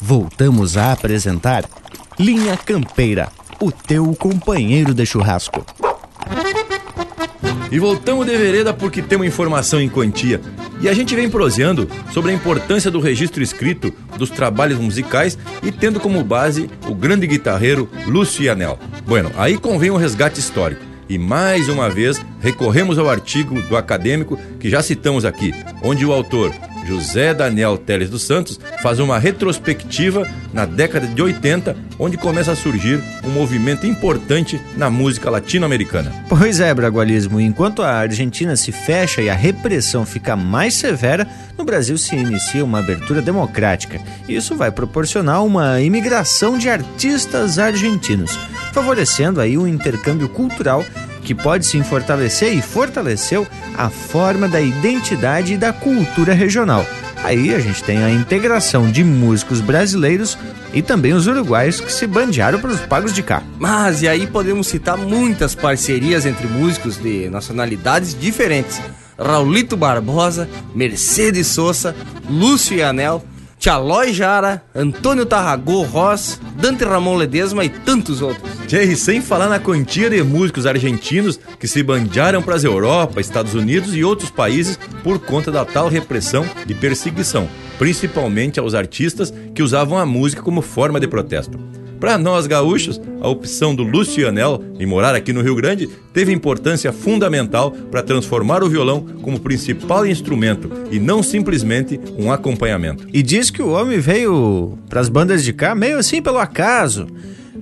Speaker 2: Voltamos a apresentar Linha Campeira, o teu companheiro de churrasco.
Speaker 1: E voltamos de vereda porque temos informação em quantia. E a gente vem proseando sobre a importância do registro escrito dos trabalhos musicais e tendo como base o grande guitarreiro Lúcio Ianel. Bueno, aí convém um resgate histórico. E mais uma vez recorremos ao artigo do acadêmico que já citamos aqui, onde o autor José Daniel Teles dos Santos faz uma retrospectiva na década de 80, onde começa a surgir um movimento importante na música latino-americana.
Speaker 2: Pois é, Bragualismo, enquanto a Argentina se fecha e a repressão fica mais severa, no Brasil se inicia uma abertura democrática. Isso vai proporcionar uma imigração de artistas argentinos, favorecendo aí um intercâmbio cultural que pode sim fortalecer e fortaleceu a forma da identidade e da cultura regional. Aí a gente tem a integração de músicos brasileiros e também os uruguaios que se bandearam para os pagos de cá.
Speaker 3: Mas e aí podemos citar muitas parcerias entre músicos de nacionalidades diferentes. Raulito Barbosa, Mercedes Sosa, Lúcio e Anel, Tchalói Jara, Antônio Tarragô Ross, Dante Ramon Ledesma e tantos outros.
Speaker 1: Tchê, sem falar na quantia de músicos argentinos que se bandearam para as Europa, Estados Unidos e outros países por conta da tal repressão e perseguição, principalmente aos artistas que usavam a música como forma de protesto. Para nós gaúchos, a opção do Lucianel em morar aqui no Rio Grande teve importância fundamental para transformar o violão como principal instrumento e não simplesmente um acompanhamento.
Speaker 2: E diz que o homem veio para as bandas de cá meio assim pelo acaso.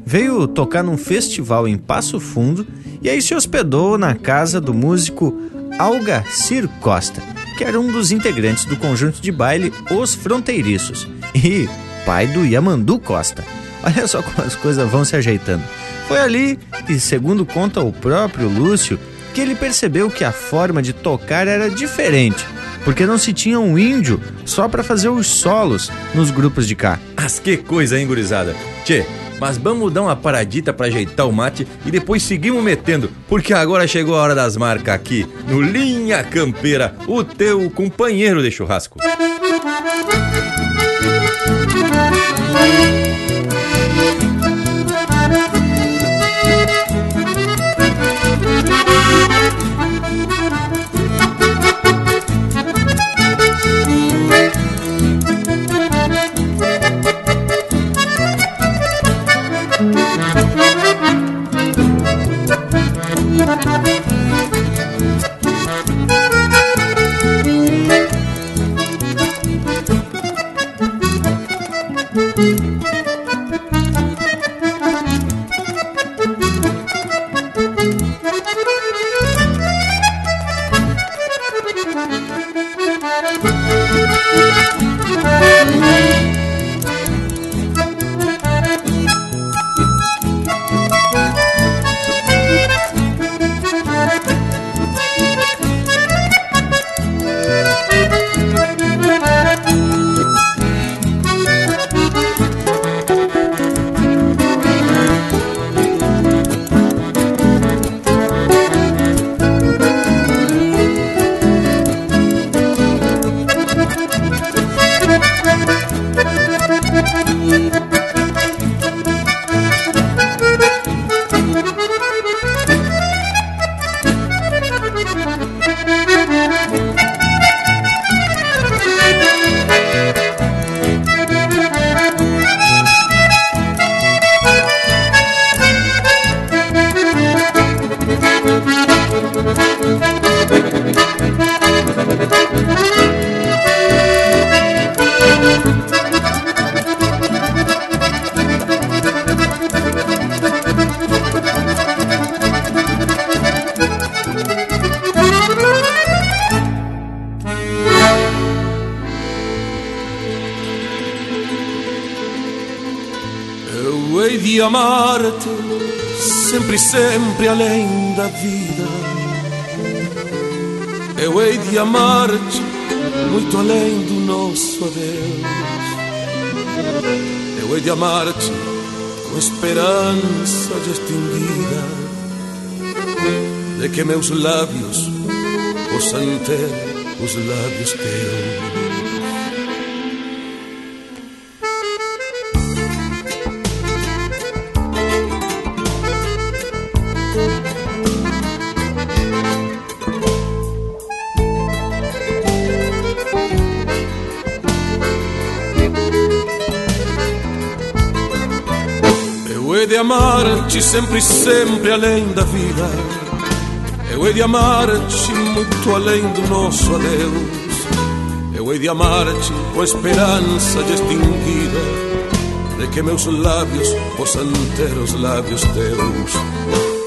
Speaker 2: Veio tocar num festival em Passo Fundo e aí se hospedou na casa do músico Algacir Costa, que era um dos integrantes do conjunto de baile Os Fronteiriços e pai do Yamandu Costa. Olha só como as coisas vão se ajeitando. Foi ali que, segundo conta o próprio Lúcio, que ele percebeu que a forma de tocar era diferente, porque não se tinha um índio só para fazer os solos nos grupos de cá.
Speaker 1: Mas que coisa, hein, gurizada? Tchê, mas vamos dar uma paradita para ajeitar o mate e depois seguimos metendo, porque agora chegou a hora das marcas aqui no Linha Campeira, o teu companheiro de churrasco.
Speaker 7: Eu amar-te com esperança de extinguida, de que meus lábios possam ter os lábios teus. Amar-te sempre, sempre além da vida. Eu hei de amar-te muito além do nosso adeus. Eu hei de amar-te com esperança de extinguida, de que meus lábios possam ter os lábios teus.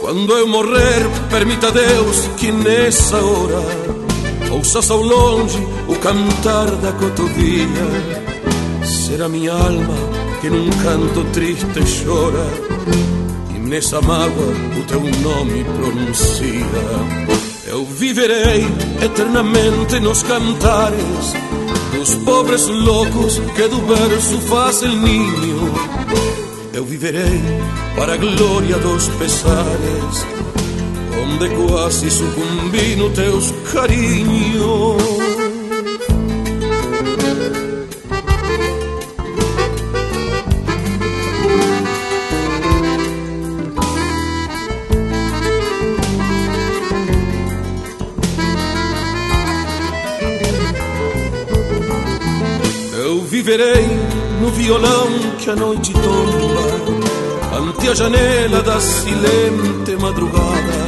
Speaker 7: Quando eu morrer, permita Deus que nessa hora ouças ao longe o cantar da cotovia. Será minha alma que num canto triste chora nessa mágoa o teu nome pronuncia. Eu viverei eternamente nos cantares dos pobres loucos que do verso fazem ninho. Eu viverei para a glória dos pesares, onde quase sucumbi no teus carinhos. Viverei no violão que a noite tomba ante a janela da silente madrugada.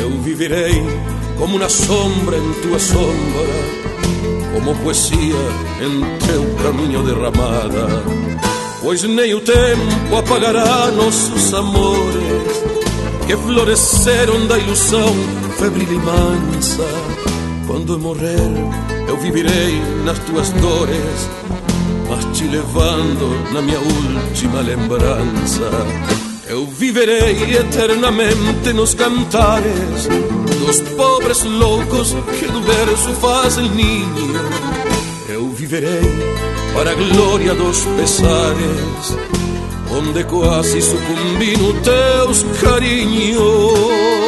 Speaker 7: Eu viverei como na sombra em tua sombra, como poesia em teu caminho derramada. Pois nem o tempo apagará nossos amores que floresceram da ilusão febril e mansa. Quando eu morrer, eu viverei nas tuas dores mas te levando na minha última lembrança. Eu viverei eternamente nos cantares dos pobres loucos que do verso fazem ninho. Eu viverei para a glória dos pesares, onde quase sucumbi no teus carinhos.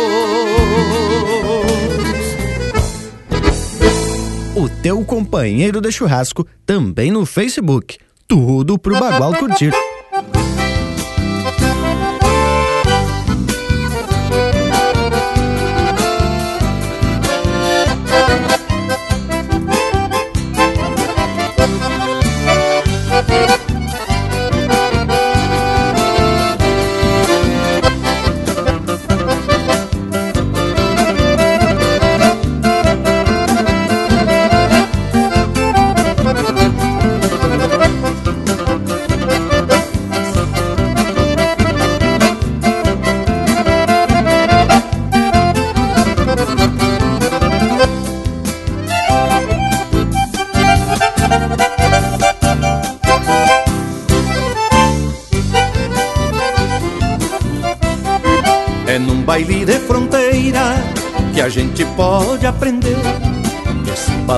Speaker 2: Teu companheiro de churrasco também no Facebook. Tudo pro Bagual curtir.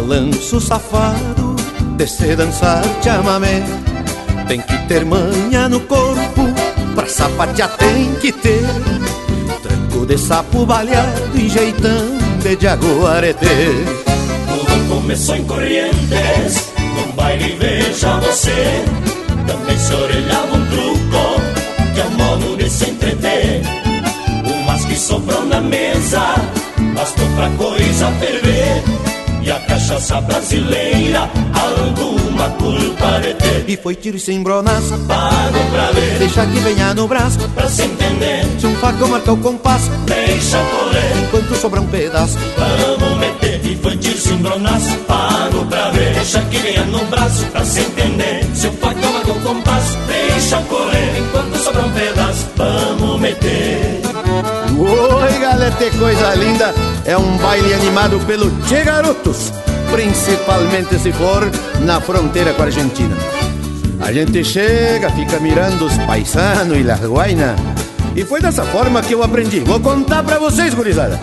Speaker 16: Balanço safado de se dançar chamamé Tem que ter manha no corpo, pra sapatear tem que ter. Tranco de sapo baleado e jeitão de jaguareté
Speaker 17: Tudo começou em Corrientes, num baile veja você. Também se orelhava um truco, que é o modo de se entreter. Umas que sobrou na mesa bastou pra coisa ferver. E a cachaça brasileira alguma ter.
Speaker 16: E foi tiro sem bronas,
Speaker 17: pago pra ver.
Speaker 16: Deixa que venha no braço,
Speaker 17: pra se entender.
Speaker 16: Se um facão marca o compasso,
Speaker 17: deixa correr.
Speaker 16: Enquanto sobra um pedaço,
Speaker 17: vamos meter. E foi tiro sem bronas, pago pra ver. Deixa que venha no braço, pra se entender. Se o facão marca o compasso, deixa correr. Enquanto sobra um pedaço, vamos meter.
Speaker 16: Oi, galera, que coisa linda! É um baile animado pelo Che Garotos, principalmente se for na fronteira com a Argentina.
Speaker 5: A gente chega, fica mirando os paisanos e las guainas. E foi dessa forma que eu aprendi. Vou contar pra vocês, gurizada.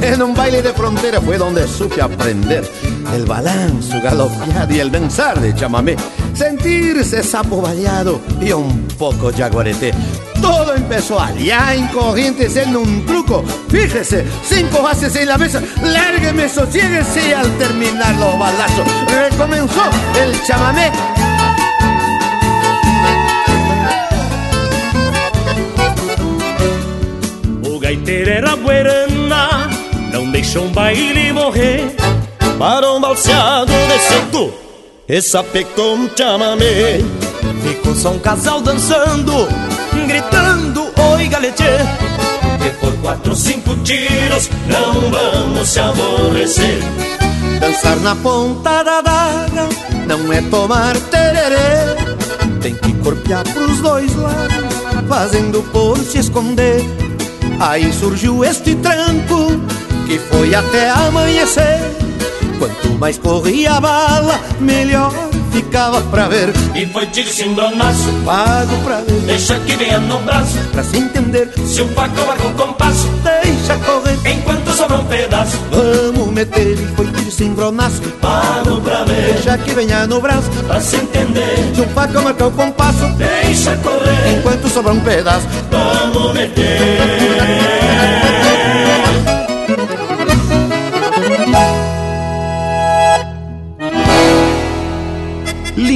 Speaker 5: En un baile de frontera fue donde supe aprender el balanzo galopeado y el danzar de chamamé, sentirse sapo baleado y un poco jaguarete. Empezó allá en Corrientes en un truco. Fíjese, cinco bases en la mesa, lárgueme, sosiéguese y al terminar los balazos recomenzó el chamamé.
Speaker 12: O gaiteiro era buerana, não deixou um baile morrer. Para um balseado descendo, essa pecou um chamamé.
Speaker 18: Ficou só um casal dançando, gritando oi galete.
Speaker 17: Que por quatro, cinco tiros não vamos se aborrecer.
Speaker 5: Dançar na ponta da daga não é tomar tererê. Tem que corpear pros dois lados, fazendo por se esconder. Aí surgiu este tranco que foi até amanhecer. Quanto mais corria a bala, melhor ficava pra ver.
Speaker 17: E foi tiro cimbronaço,
Speaker 5: pago pra ver.
Speaker 17: Deixa que venha no braço,
Speaker 5: pra se entender.
Speaker 17: Se o facão marca o compasso,
Speaker 5: deixa correr.
Speaker 17: Enquanto sobra um pedaço,
Speaker 5: vamos meter. E foi tiro cimbronaço,
Speaker 17: pago pra ver.
Speaker 5: Deixa que venha no braço,
Speaker 17: pra se entender.
Speaker 5: Se o facão marca o compasso,
Speaker 17: deixa correr.
Speaker 5: Enquanto sobra um pedaço,
Speaker 17: vamos meter.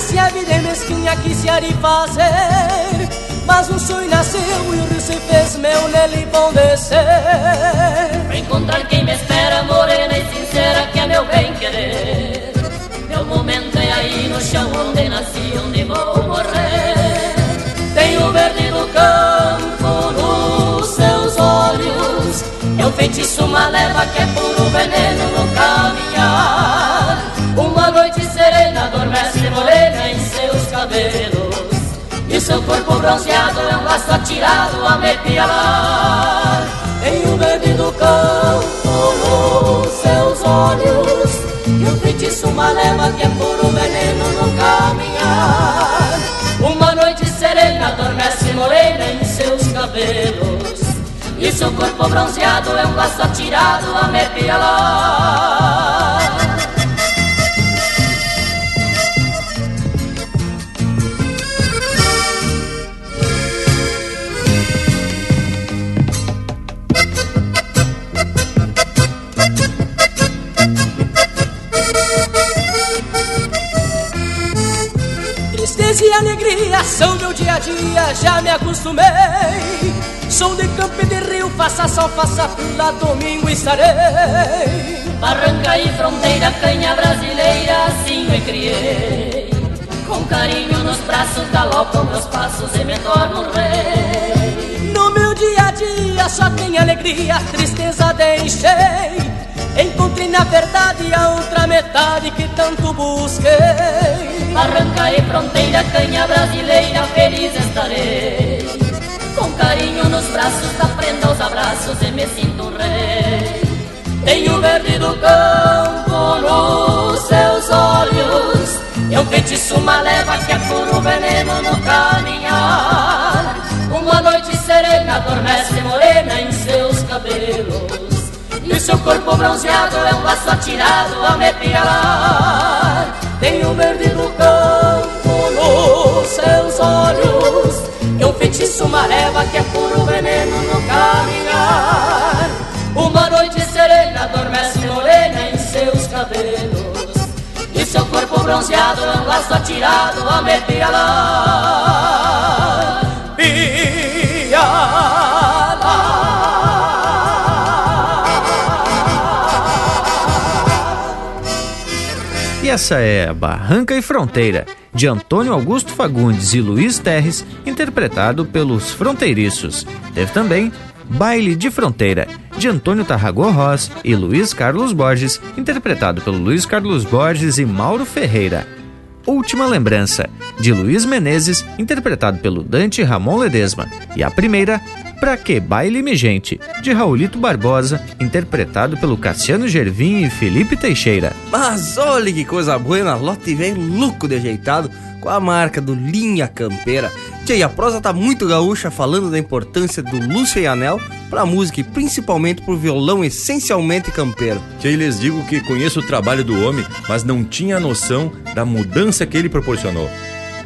Speaker 19: Se
Speaker 20: a
Speaker 19: vida é mesquinha, que se há de fazer. Mas um sonho nasceu e o rio se fez meu, nele vão descer.
Speaker 20: Pra encontrar quem me espera, morena e sincera, que é meu bem querer. Meu momento é aí no chão onde nasci, onde vou morrer.
Speaker 19: Tem o verde do campo nos seus olhos
Speaker 20: É o feitiço, uma leva que é puro veneno no caminhar seu corpo bronzeado é um laço atirado a me pialar
Speaker 19: Tem o verde do campo nos seus olhos
Speaker 20: E o feitiço, uma leva que é puro veneno no caminhar. Uma noite serena adormece morena em seus cabelos E seu corpo bronzeado é um laço atirado a me pialar
Speaker 19: alegria são meu dia a dia, já me acostumei. Sou de campo e de rio, faça sol, faça fila, domingo estarei.
Speaker 20: Barranca e fronteira, canha brasileira, assim me criei. Com carinho nos braços, galopam meus passos e me torno rei.
Speaker 19: No meu dia a dia só tem alegria, tristeza deixei. Encontrei na verdade a outra metade que tanto busquei.
Speaker 20: Barranca e fronteira, canha brasileira, me sinto rei.
Speaker 19: Tenho verde do campo nos seus olhos.
Speaker 20: É um feitiço, uma leva que é puro veneno no caminhar. Uma noite serena adormece morena em seus cabelos. E seu corpo bronzeado é um laço atirado a me pialar.
Speaker 19: Tenho verde do campo nos seus olhos.
Speaker 20: É um feitiço, uma leva que é puro veneno no caminhar. cabelos. E seu corpo bronzeado é um laço atirado a me pialar
Speaker 19: E
Speaker 2: essa é Barranca e Fronteira, de Antônio Augusto Fagundes e Luiz Terres, interpretado pelos Fronteiriços. Teve também Baile de Fronteira, de Antônio Tarragó Ross e Luiz Carlos Borges, interpretado pelo Luiz Carlos Borges e Mauro Ferreira. Última Lembrança, de Luiz Menezes, interpretado pelo Dante Ramon Ledesma. E a primeira, Pra Que Baile Me Gente, de Raulito Barbosa, interpretado pelo Cassiano Gervin e Felipe Teixeira.
Speaker 3: Mas olha que coisa boa, lote vem louco de ajeitado, com a marca do Linha Campeira. Tia, a prosa tá muito gaúcha falando da importância do Lúcio e Anel pra música e principalmente pro violão essencialmente campeiro.
Speaker 1: Tia, lhes digo que conheço o trabalho do homem, mas não tinha noção da mudança que ele proporcionou.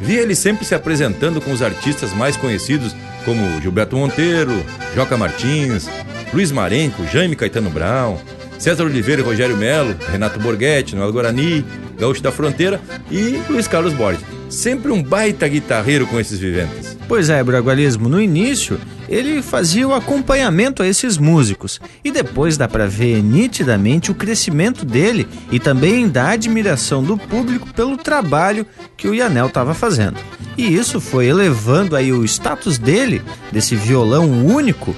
Speaker 1: Vi ele sempre se apresentando com os artistas mais conhecidos, como Gilberto Monteiro, Joca Martins, Luiz Marenco, Jaime Caetano Brown, César Oliveira e Rogério Melo, Renato Borghetti, Noel Guarani, Gaúcho da Fronteira e Luiz Carlos Borges. Sempre um baita guitarreiro com esses viventes.
Speaker 2: Pois é, Bragualismo, no início ele fazia o acompanhamento a esses músicos e depois dá para ver nitidamente o crescimento dele e também da admiração do público pelo trabalho que o Yanel estava fazendo. E isso foi elevando aí o status dele, desse violão único,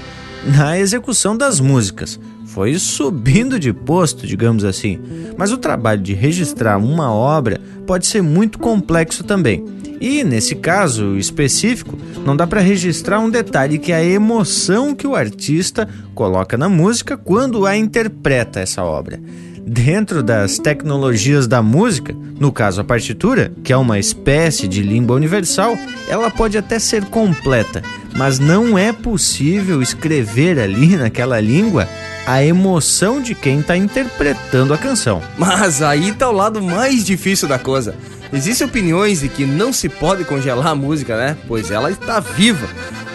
Speaker 2: na execução das músicas. Foi subindo de posto, digamos assim. Mas o trabalho de registrar uma obra pode ser muito complexo também. E nesse caso específico, não dá para registrar um detalhe que é a emoção que o artista coloca na música quando a interpreta essa obra. Dentro das tecnologias da música, no caso a partitura, que é uma espécie de língua universal, ela pode até ser completa, mas não é possível escrever ali naquela língua a emoção de quem está interpretando a canção.
Speaker 3: Mas aí tá o lado mais difícil da coisa. Existem opiniões de que não se pode congelar a música, né? Pois ela está viva.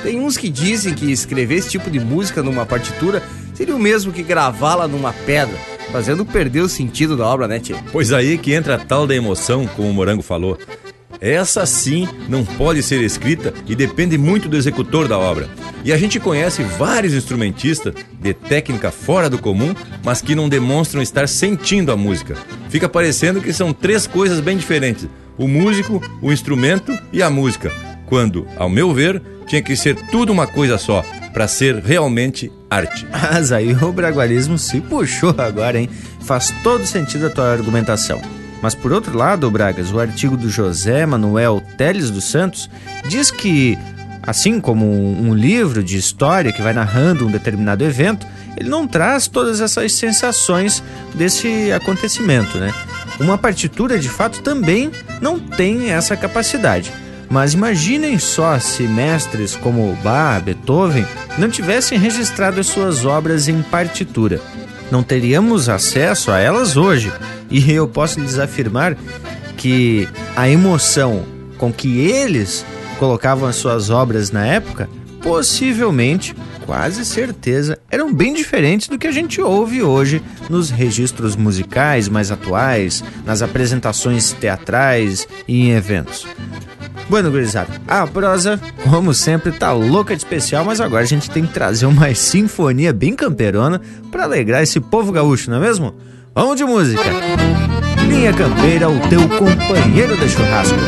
Speaker 3: Tem uns que dizem que escrever esse tipo de música numa partitura seria o mesmo que gravá-la numa pedra, fazendo perder o sentido da obra, né, Tio?
Speaker 1: Pois aí que entra a tal da emoção, como o Morango falou. Essa sim não pode ser escrita e depende muito do executor da obra. E a gente conhece vários instrumentistas de técnica fora do comum, mas que não demonstram estar sentindo a música. Fica parecendo que são três coisas bem diferentes: o músico, o instrumento e a música. Quando, ao meu ver, tinha que ser tudo uma coisa só, para ser realmente arte.
Speaker 2: Mas aí o bragualismo se puxou agora, hein? Faz todo sentido a tua argumentação. Mas por outro lado, Bragas, o artigo do José Manuel Teles dos Santos diz que, assim como um livro de história que vai narrando um determinado evento, ele não traz todas essas sensações desse acontecimento, né? Uma partitura de fato também não tem essa capacidade. Mas imaginem só se mestres como Bach, Beethoven não tivessem registrado as suas obras em partitura. Não teríamos acesso a elas hoje, e eu posso lhes afirmar que a emoção com que eles colocavam as suas obras na época, possivelmente, quase certeza, eram bem diferentes do que a gente ouve hoje nos registros musicais mais atuais, nas apresentações teatrais e em eventos. Bueno, gurizada, a prosa, como sempre, tá louca de especial, mas agora a gente tem que trazer uma sinfonia bem camperona para alegrar esse povo gaúcho, não é mesmo? Vamos de música. Linha Campeira, o teu companheiro de churrasco.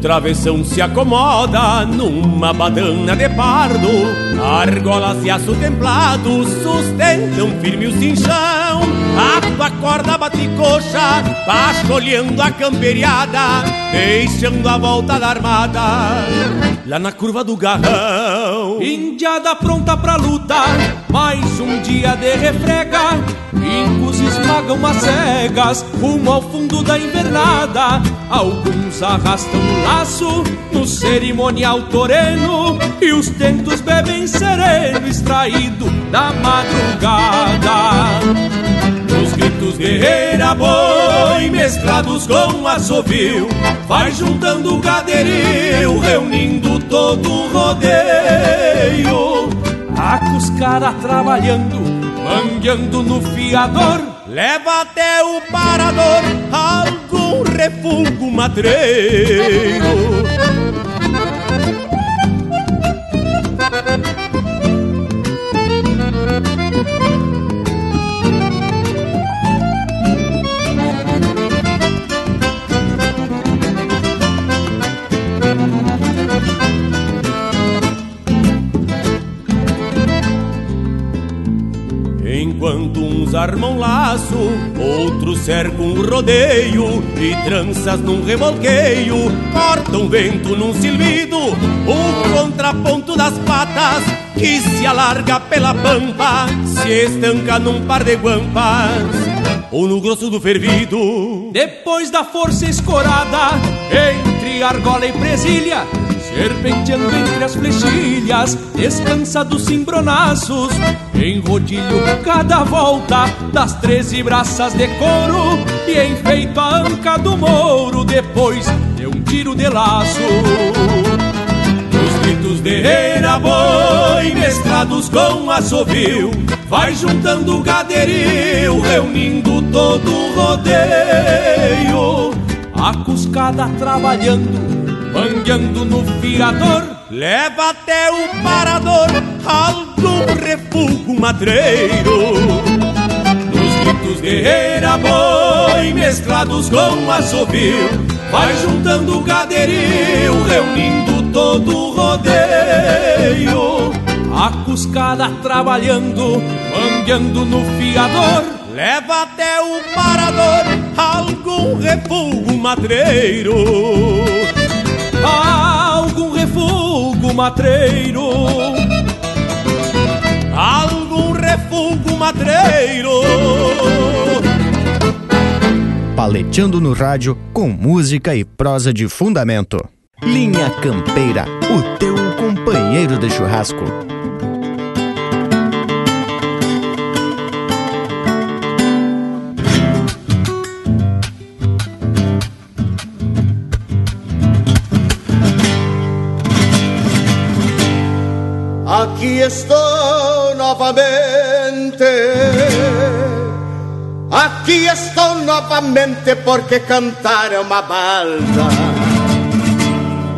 Speaker 12: Travessão se acomoda numa badana de pardo. Argolas e aço templado sustentam firme o cinchão. A tua corda bate coxa, pacholhando a camperiada Deixando a volta da armada. Lá na curva do garrão
Speaker 10: Indiada pronta pra lutar, mais um dia de refrega. Incos esmagam as cegas, rumo ao fundo da invernada. Alguns arrastam o laço no cerimonial toreno E os tentos bebem sereno extraído da madrugada Os guerreira boi mesclados com assovio Vai juntando o gaderio, reunindo todo o rodeio A cuscara trabalhando mangueando no fiador,
Speaker 21: leva até o parador algum refúgio matreiro. Enquanto uns armam laço, outros cercam um rodeio e tranças num revolqueio, cortam vento num silbido, o contraponto das patas que se alarga pela pampa, se estanca num par de guampas ou no grosso do fervido.
Speaker 10: Depois da força escorada entre argola e presilha, serpenteando entre as flechilhas, descansa dos cimbronaços, em rodilho cada volta das treze braças de couro, e enfeito a anca do mouro, depois de um tiro de laço. Os gritos de era boi, mesclados com assovio, vai juntando o gaderil, reunindo todo o rodeio. A cuscada trabalhando mangueando no fiador,
Speaker 21: leva até o parador algum refúgio matreiro.
Speaker 10: Gritos guerreira boi, mesclados com assovio, vai juntando o gaderil, reunindo todo o rodeio. A cuscada trabalhando, mangueando no fiador,
Speaker 21: leva até o parador algum refúgio matreiro
Speaker 10: algum refúgio matreiro.
Speaker 21: Algum refúgio matreiro.
Speaker 2: Paleteando no rádio com música e prosa de fundamento. Linha Campeira, o teu companheiro de churrasco.
Speaker 22: Aqui estou novamente. Aqui estou novamente porque cantar é uma balda.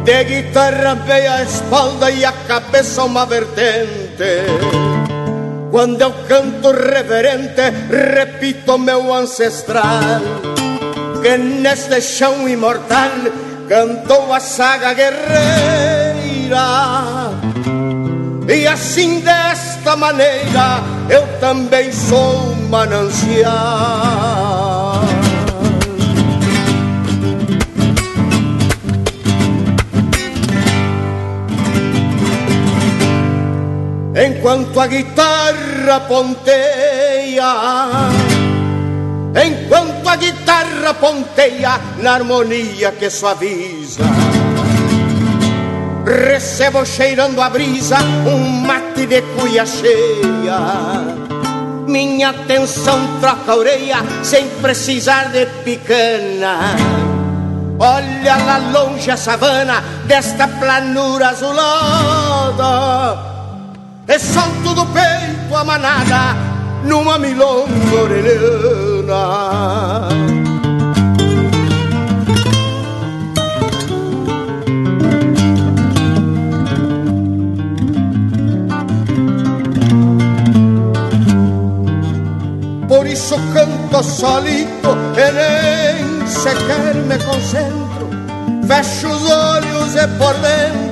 Speaker 22: De guitarra veio a espalda e a cabeça uma vertente. Quando eu canto reverente, repito meu ancestral, que neste chão imortal cantou a saga guerreira. E assim desta maneira eu também sou manancial. Enquanto a guitarra ponteia, enquanto a guitarra ponteia na harmonia que suaviza Recebo cheirando a brisa um mate de cuia cheia. Minha atenção troca a orelha sem precisar de picana. Olha lá longe a savana desta planura azulada. E solto do peito a manada numa milonga orelhana. Isso canto solito e nem sequer me concentro. Fecho os olhos e por dentro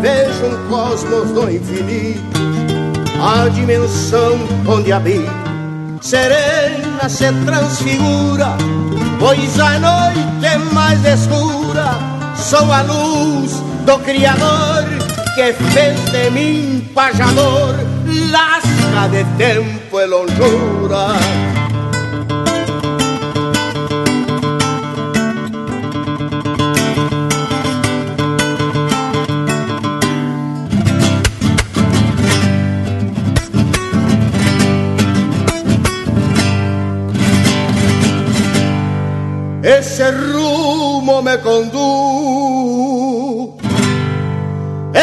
Speaker 22: vejo um cosmos do infinito, a dimensão onde habito. Serena se transfigura, pois a noite é mais escura. Sou a luz do Criador que fez de mim pajador, lasca de tempo e longura. Ese rumo me conduz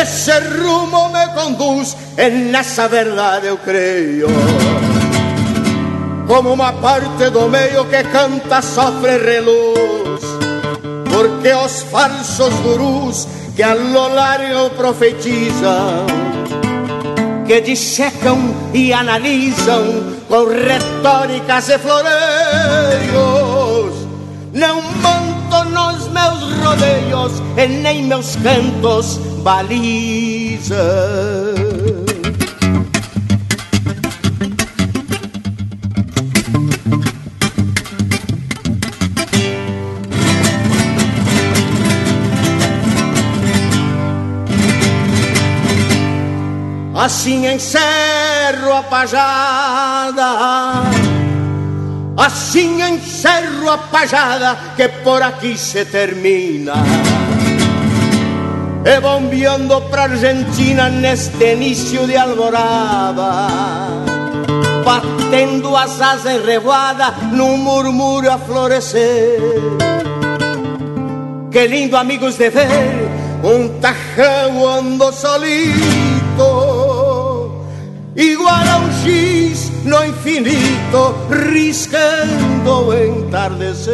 Speaker 22: Esse rumo me conduz, e nessa verdade eu creio. como uma parte do meio que canta, sofre reluz. Porque os falsos gurus que a lo largo profetizam, que dissecam e analisam com retóricas e floreios, não monto nos meus rodeios e nem meus cantos balizam. Assim encerro a pajada Assim encerro a pajada que por aqui se termina E bombeando pra Argentina neste início de alvorada Batendo as asas revoada num murmúrio a florescer Que lindo amigos de ver um tajão ando solito. Igual a un X no infinito, riscando entardecer.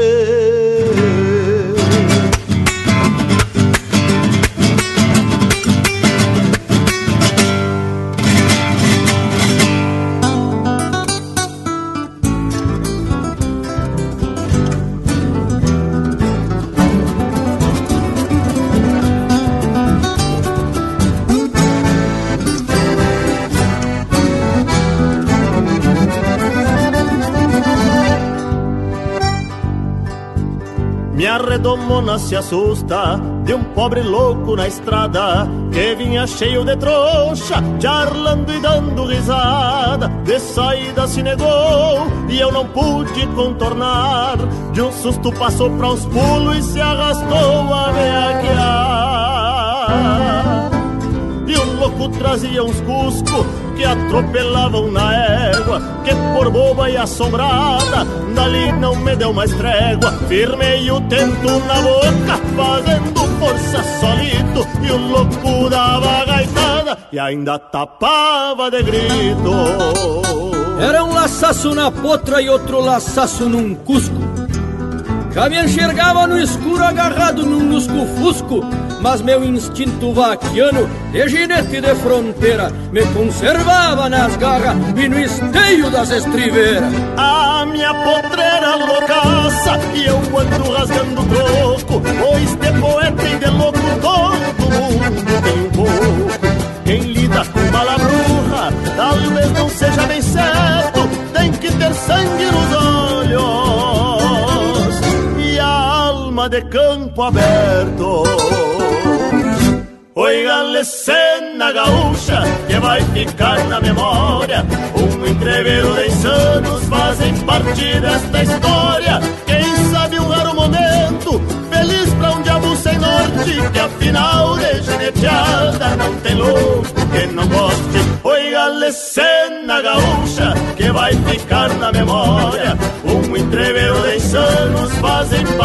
Speaker 23: Redomona se assusta de um pobre louco na estrada que vinha cheio de trouxa, charlando e dando risada. De saída se negou e eu não pude contornar. De um susto passou para os pulos e se arrastou a veaquear. E o louco trazia uns cusco que atropelavam na égua, que por boba e assombrada, dali não me deu mais trégua. Firmei o tento na boca, fazendo força solito, e o louco dava gaitada e ainda tapava de grito.
Speaker 24: Era um laçaço na potra e outro laçaço num cusco. Já me enxergava no escuro agarrado num lusco-fusco mas meu instinto vaquiano de ginete de fronteira me conservava nas garras e no esteio das estriveiras.
Speaker 23: A minha potreira loucaça e eu ando rasgando troco, pois de poeta e de louco todo mundo tem pouco. Quem lida com bala bruja, talvez não seja bem certo, tem que ter sangue nos olhos alma de campo aberto. Oiga-le cena gaúcha que vai ficar na memória. Um entreveiro de anos fazem parte desta história. Quem sabe um raro momento, feliz pra um diabo sem norte, que afinal de geneteada não tem louco que não goste. Oiga-le cena gaúcha que vai ficar na memória.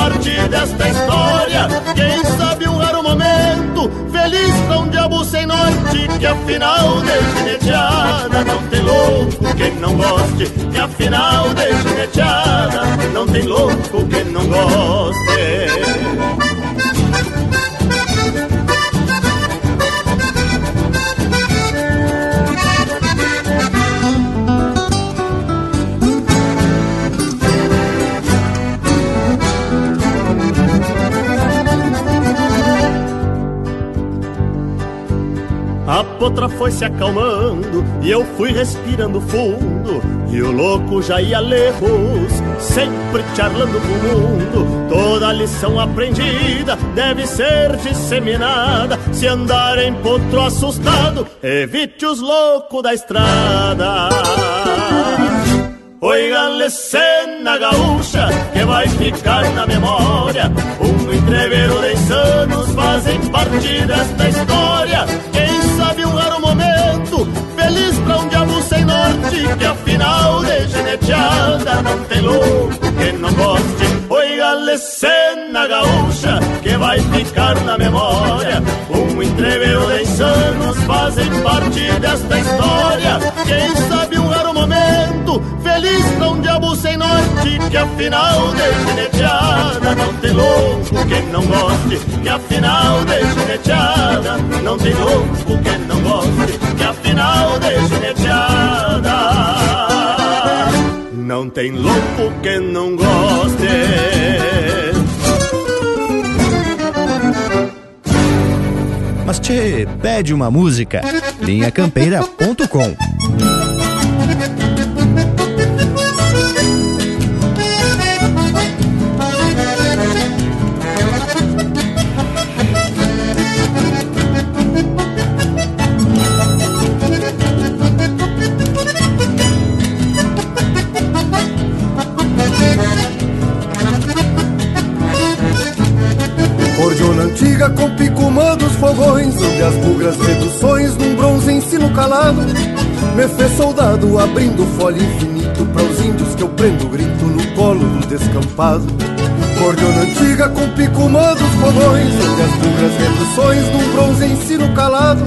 Speaker 23: Parte desta história. Quem sabe um raro momento, feliz pra um diabo sem norte Que afinal de gineteada não tem louco quem não goste Que afinal de gineteada não tem louco quem não goste A potra foi se acalmando e eu fui respirando fundo. E o louco já ia lejos, sempre charlando com o mundo. Toda lição aprendida deve ser disseminada. Se andar em potro assustado, evite os loucos da estrada. Oiga-le cena gaúcha que vai ficar na memória. Um entreveiro de anos fazem parte desta história feliz pra um diabo sem norte Que afinal de geneteada não tem louco que não goste Oi, galecena gaúcha que vai ficar na memória Um entreveiro de anos fazem parte desta história Quem sabe um raro momento, feliz pra um diabo sem norte Que afinal de gineteada não tem louco quem não goste Que afinal de gineteada não tem louco quem não goste Que afinal de gineteada não tem louco quem não goste
Speaker 2: Mas te pede uma música. linhacampeira.com
Speaker 25: fogões Onde as bugras reduções num bronze ensino calado. Me fez soldado abrindo folha infinito Para os índios que eu prendo grito no colo do descampado. Cordiona antiga com picumã dos fogões Onde as bugras reduções num bronze ensino calado.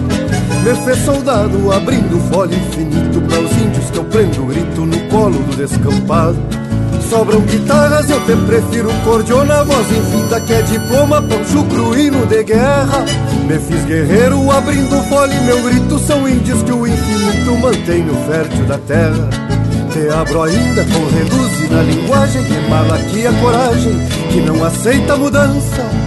Speaker 25: Me fez soldado abrindo folha infinito Para os índios que eu prendo grito no colo do descampado Sobram guitarras, eu te prefiro cordiona Voz infinda que é diploma, pancho cruíno de guerra. Me fiz guerreiro abrindo fole Meu grito são índios que o infinito mantém no fértil da terra. Te abro ainda com reduz na linguagem Que malaquia coragem, que não aceita mudança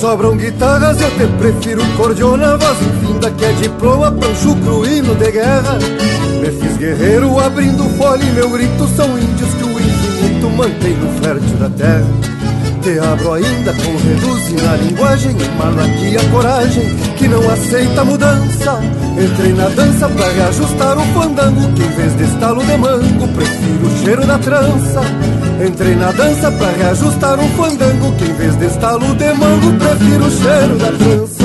Speaker 25: Sobram guitarras, eu te prefiro cordiona Voz infinda que é diploma, pancho cruíno de guerra. Me fiz guerreiro abrindo folha e meu grito São índios que o infinito mantém no fértil da terra. Te abro ainda com reduz na linguagem Malaquia coragem que não aceita mudança Entrei na dança pra reajustar o fandango Que em vez de estalo de mango Prefiro o cheiro da trança. Entrei na dança pra reajustar um fandango Que em vez de estalo de mango Prefiro o cheiro da trança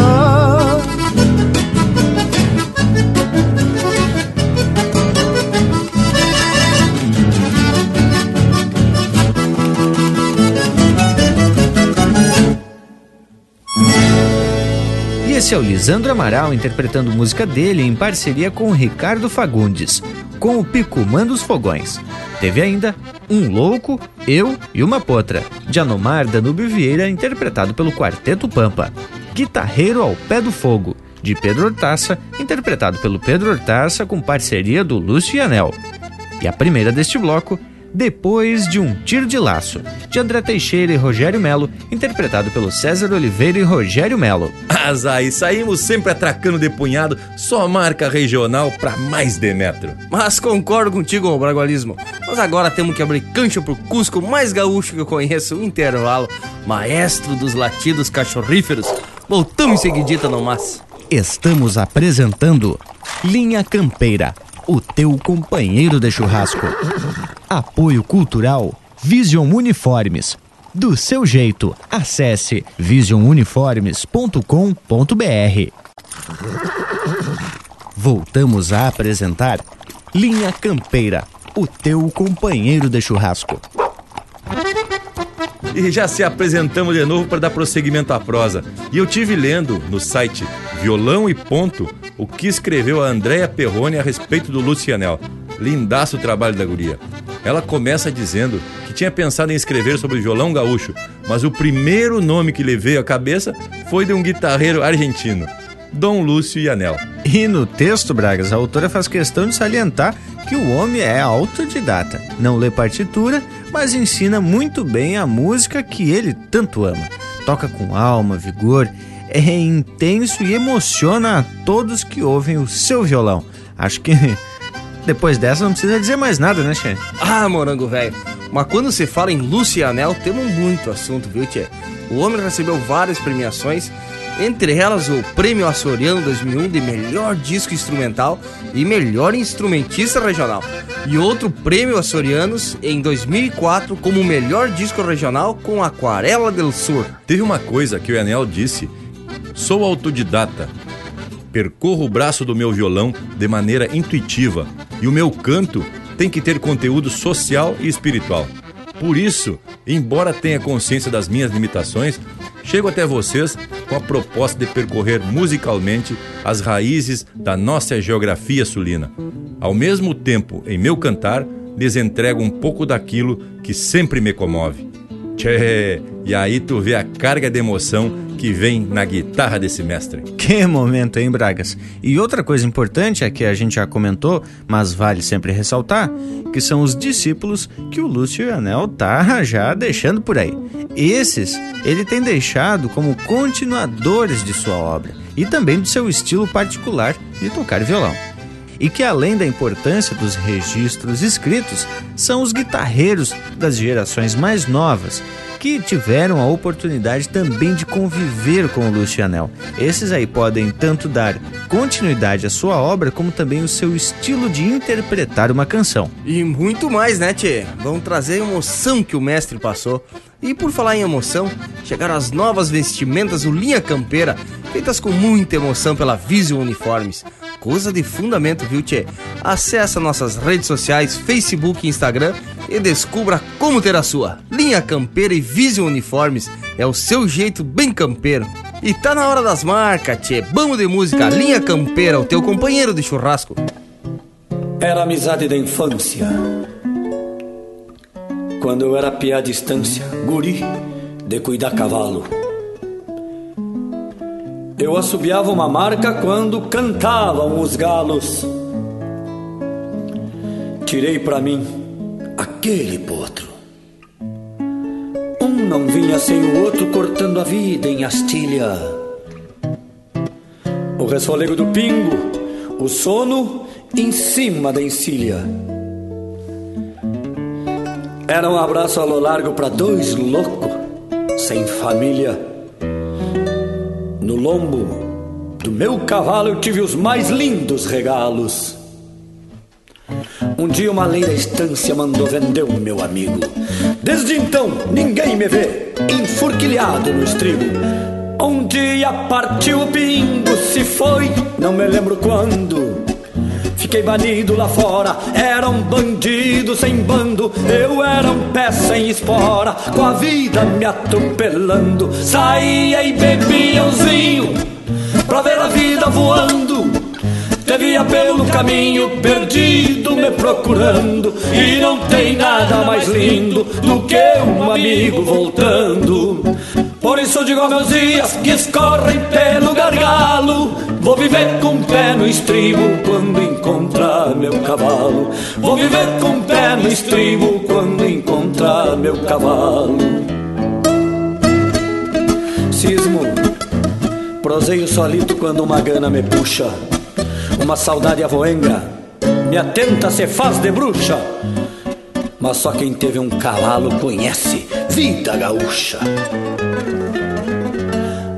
Speaker 2: esse é o Lisandro Amaral interpretando música dele em parceria com o Ricardo Fagundes, com o Picumã dos Fogões. Teve ainda Um Louco, Eu e Uma Potra, de Anomar Danúbio Vieira, interpretado pelo Quarteto Pampa. Guitarreiro ao Pé do Fogo, de Pedro Hortaça, interpretado pelo Pedro Hortaça com parceria do Lúcio e Anel. E a primeira deste bloco, Depois de um Tiro de Laço, de André Teixeira e Rogério Melo, interpretado pelo César Oliveira e Rogério Melo.
Speaker 1: Mas aí saímos sempre atracando de punhado, só marca regional pra mais de metro.
Speaker 3: Mas concordo contigo, Bragualismo. Mas agora temos que abrir cancha pro Cusco mais gaúcho que eu conheço, o intervalo, maestro dos latidos cachorríferos. Voltamos em seguidita no mas.
Speaker 2: Estamos apresentando Linha Campeira, o teu companheiro de churrasco. Apoio Cultural Vision Uniformes. Do seu jeito, acesse visionuniformes.com.br. Voltamos a apresentar Linha Campeira, o teu companheiro de churrasco.
Speaker 1: E já se apresentamos de novo para dar prosseguimento à prosa. E eu tive lendo no site Violão e Ponto o que escreveu a Andréa Perrone a respeito do Lucianel. Lindaço o trabalho da guria. Ela começa dizendo que tinha pensado em escrever sobre o violão gaúcho, mas o primeiro nome que lhe veio à cabeça foi de um guitarreiro argentino. Dom Lúcio Anel.
Speaker 2: E no texto, Bragas, a autora faz questão de salientar que o homem é autodidata, não lê partitura, mas ensina muito bem a música que ele tanto ama. Toca com alma, vigor, é intenso e emociona a todos que ouvem o seu violão. Acho que depois dessa não precisa dizer mais nada, né, Che?
Speaker 3: Ah, morango velho. Mas quando se fala em Lúcio e Anel, temos muito assunto, viu, Tchê? O homem recebeu várias premiações, entre elas o Prêmio Açoriano 2001 de Melhor Disco Instrumental e Melhor Instrumentista Regional. E outro Prêmio Açorianos em 2004 como Melhor Disco Regional com Aquarela del Sur.
Speaker 1: Teve uma coisa que o Anel disse: Sou autodidata. Percorro o braço do meu violão de maneira intuitiva e o meu canto tem que ter conteúdo social e espiritual. Por isso, embora tenha consciência das minhas limitações, chego até vocês com a proposta de percorrer musicalmente as raízes da nossa geografia sulina. Ao mesmo tempo, em meu cantar, lhes entrego um pouco daquilo que sempre me comove. Tchê, e aí tu vê a carga de emoção que vem na guitarra desse mestre.
Speaker 2: Que momento, hein, Bragas? E outra coisa importante é que a gente já comentou, mas vale sempre ressaltar, que são os discípulos que o Lúcio Anel tá já deixando por aí. Esses ele tem deixado como continuadores de sua obra e também do seu estilo particular de tocar violão e que, além da importância dos registros escritos, são os guitarreiros das gerações mais novas que tiveram a oportunidade também de conviver com o Lucianel. Esses aí podem tanto dar continuidade à sua obra, como também o seu estilo de interpretar uma canção.
Speaker 3: E muito mais, né, Tchê? Vão trazer a emoção que o mestre passou. E por falar em emoção, chegaram as novas vestimentas do Linha Campeira, feitas com muita emoção pela Vision Uniformes. Coisa de fundamento, viu, Tchê? Acesse nossas redes sociais, Facebook e Instagram e descubra como ter a sua. Linha Campeira e Vision Uniformes é o seu jeito bem campeiro. E tá na hora das marcas, Tchê. Vamos de música, Linha Campeira, o teu companheiro de churrasco.
Speaker 26: Era amizade da infância. Quando eu era piá à distância, guri, de cuidar cavalo. Eu assobiava uma marca quando cantavam os galos. Tirei para mim aquele potro. Um não vinha sem o outro cortando a vida em astilha. O resfolego do pingo, o sono em cima da encilha. Era um abraço a lo largo para dois loucos, sem família. No lombo do meu cavalo eu tive os mais lindos regalos. Um dia uma lei da estância mandou vender o meu amigo. Desde então ninguém me vê enfurquilhado no estribo. Um dia partiu o pingo, se foi, não me lembro quando. Fiquei banido lá fora, era um bandido sem bando. Eu era um pé sem espora, com a vida me atropelando. Saía e bebia um vinho, pra ver a vida voando. Te via pelo caminho perdido me procurando E não tem nada mais lindo do que um amigo voltando Por isso digo meus dias que escorrem pelo gargalo. Vou viver com o pé no estribo quando encontrar meu cavalo. Vou viver com o pé no estribo quando encontrar meu cavalo. Cismo, proseio solito quando uma gana me puxa. Uma saudade avoenga, me atenta se faz de bruxa. Mas só quem teve um cavalo conhece vida gaúcha.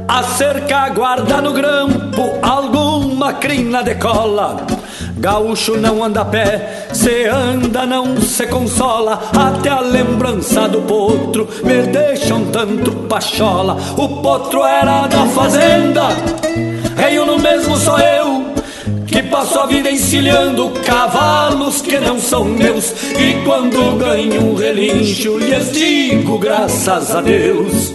Speaker 26: A cerca guarda no grampo alguma crina de cola. Gaúcho não anda a pé, se anda não se consola. Até a lembrança do potro me deixa um tanto pachola. O potro era da fazenda, rei no mesmo sou eu que passo a vida encilhando cavalos que não são meus. E quando ganho um relincho lhes digo graças a Deus.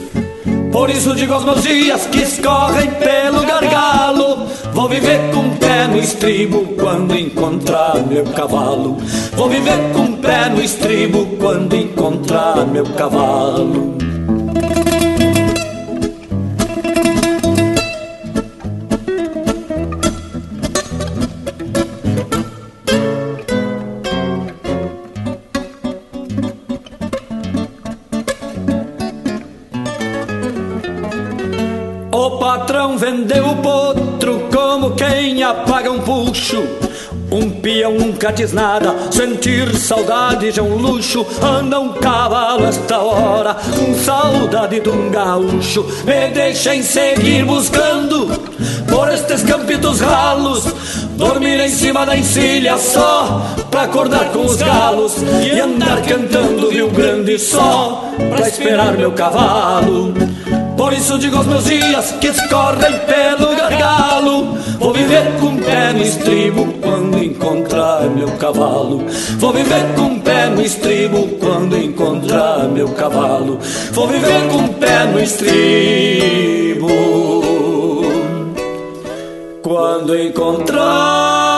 Speaker 26: Por isso digo aos meus dias que escorrem pelo gargalo. Vou viver com o pé no estribo quando encontrar meu cavalo. Vou viver com o pé no estribo quando encontrar meu cavalo um peão nunca diz nada, sentir saudade de um luxo. Anda um cavalo esta hora, com saudade de um gaúcho. Me deixem seguir buscando por estes campitos ralos. Dormir em cima da encilha só pra acordar com os galos. E andar cantando Rio Grande só pra esperar meu cavalo. Por isso digo aos meus dias que escorrem pelo gargalo. Vou viver com o pé no estribo quando encontrar meu cavalo. Vou viver com o pé no estribo quando encontrar meu cavalo. Vou viver com o pé no estribo Quando encontrar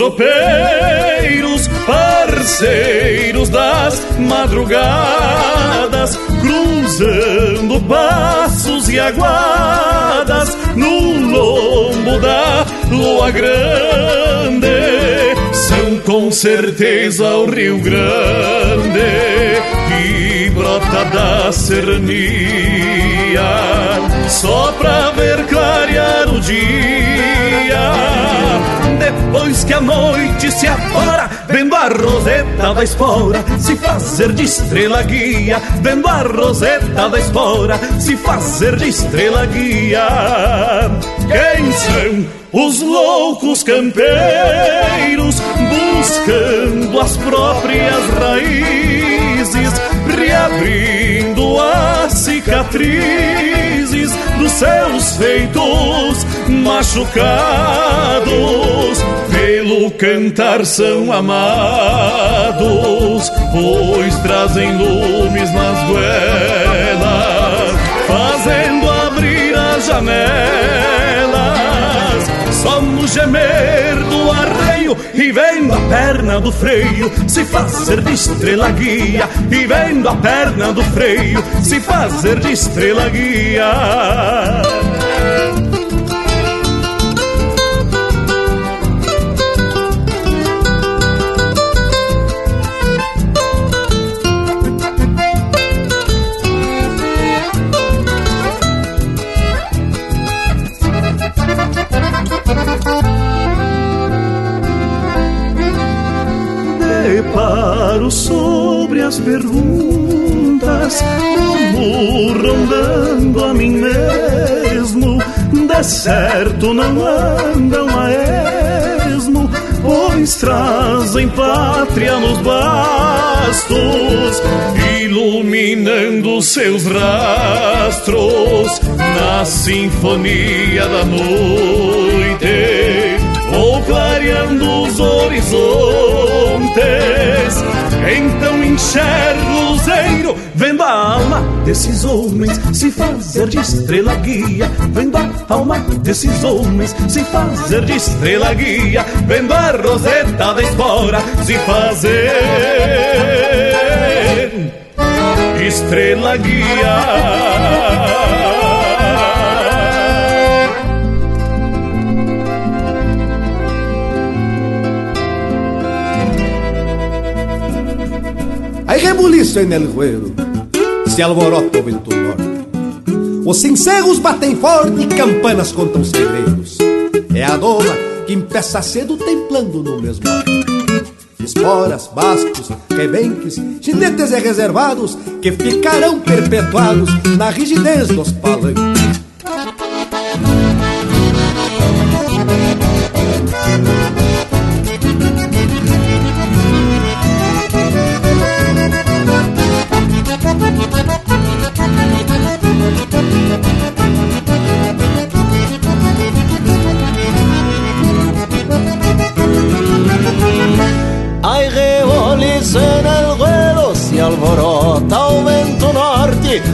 Speaker 12: Tropeiros, parceiros das madrugadas, cruzando passos e aguadas no lombo da lua grande? São com certeza o Rio Grande que brota da serrania só pra ver clarear o dia. Depois que a noite se afora, vendo a roseta da espora se fazer de estrela guia, vendo a roseta da espora se fazer de estrela guia. Quem são os loucos campeiros buscando as próprias raízes, reabrindo as cicatrizes dos seus feitos machucados. Pelo cantar são amados, pois trazem lumes nas goelas, fazendo abrir as janelas. Somos gemer do arreio e vendo a perna do freio se fazer de estrela guia. E vendo a perna do freio se fazer de estrela guia. Deparo sobre as perguntas, como rondando a mim mesmo. De certo não andam a esmo, pois trazem pátria nos bastos, iluminando seus rastros na sinfonia da noite clareando os horizontes. Então enxergo o luzeiro, vendo a alma desses homens se fazer de estrela guia, vendo a alma desses homens se fazer de estrela guia, vendo a roseta da espora se fazer estrela guia.
Speaker 5: Hay rebuliço en el se alborota o vento norte. Os cencerros batem forte e campanas contam segredos. É a doma que empeça cedo templando no mesmo ar. Esporas, bascos, rebenques, chinetes e reservados que ficarão perpetuados na rigidez dos palanques.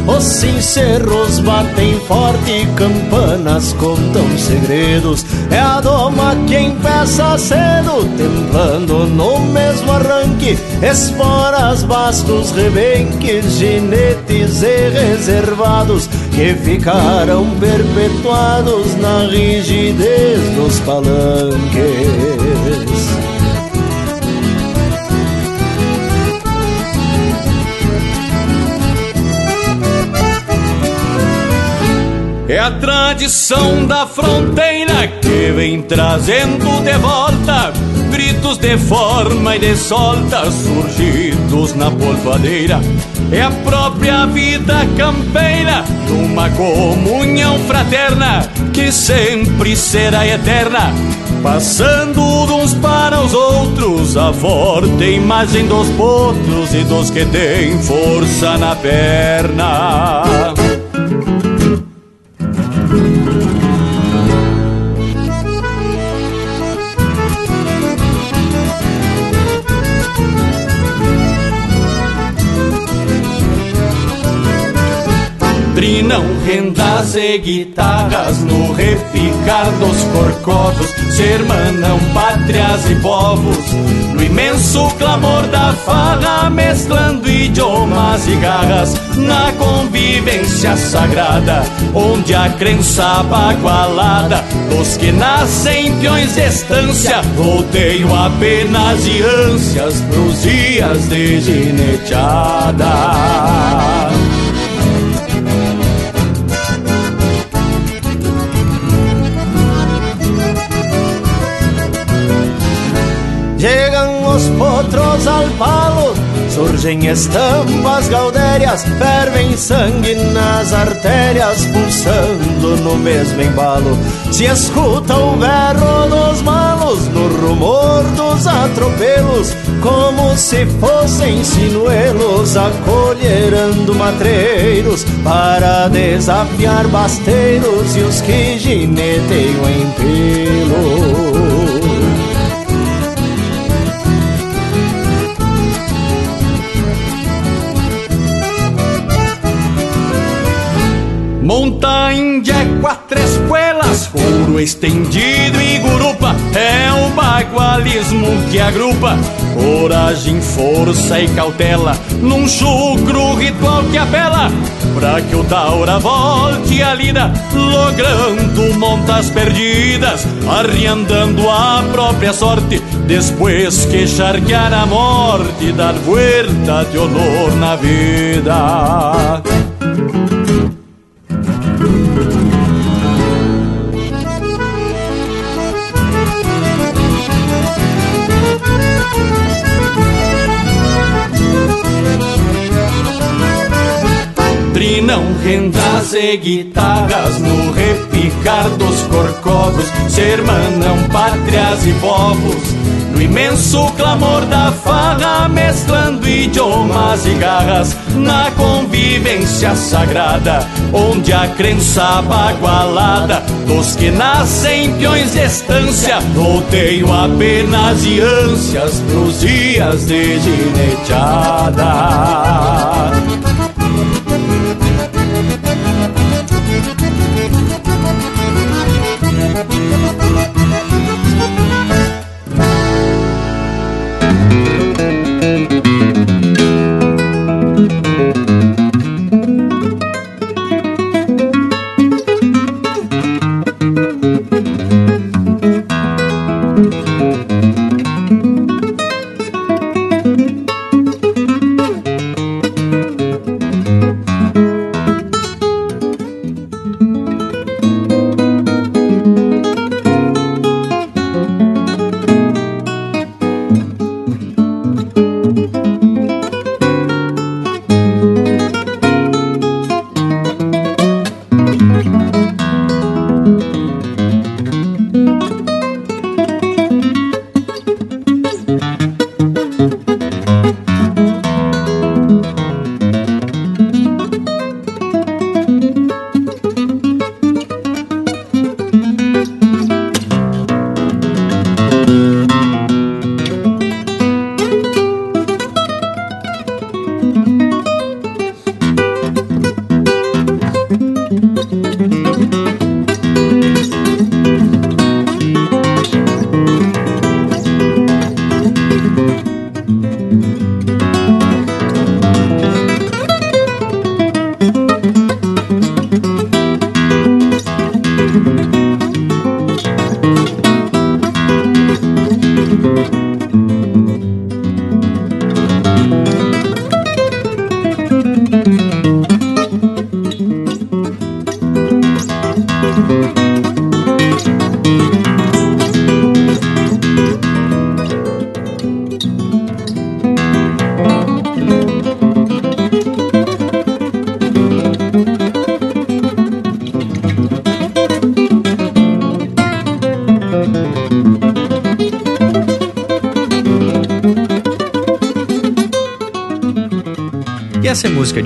Speaker 27: Os cincerros batem forte, campanas contam segredos. É a doma quem peça cedo, templando no mesmo arranque, esporas, bastos, rebenques, ginetes e reservados que ficaram perpetuados na rigidez dos palanques.
Speaker 8: É a tradição da fronteira que vem trazendo de volta gritos de forma e de solta surgidos na polvadeira. É a própria vida campeira numa comunhão fraterna que sempre será eterna. Passando uns para os outros, a forte imagem dos potros e dos que têm força na perna. Rendas e guitarras no repicar dos corcovos, se hermanam pátrias e povos, no imenso clamor da farra, mesclando idiomas e garras, na convivência sagrada, onde a crença bagualada dos que nascem peões de estância, rodeio apenas de ânsias pros dias de gineteada.
Speaker 27: Chegam os potros al palo, surgem estampas gaudérias, fervem sangue nas artérias, pulsando no mesmo embalo. Se escuta o berro dos malos, no rumor dos atropelos, como se fossem sinuelos, acolherando matreiros para desafiar basteiros e os que gineteiam em pelo.
Speaker 8: Monta Índia, três espuelas, ouro estendido e gurupa. É o bagualismo que agrupa Coragem, força e cautela. Num chucro ritual que apela Pra que o Taura volte a lida. Logrando montas perdidas Arriandando a própria sorte. Depois que charquear a morte Dar vuelta de honor na vida Trinam rendas e guitarras no repicar dos corcovos, se hermanam pátrias e povos, no imenso clamor da farra, mesclando idiomas e garras, na convivência sagrada, onde a crença bagualada. Dos que nascem peões de estância, rodeio apenas de ânsias pros dias de gineteada.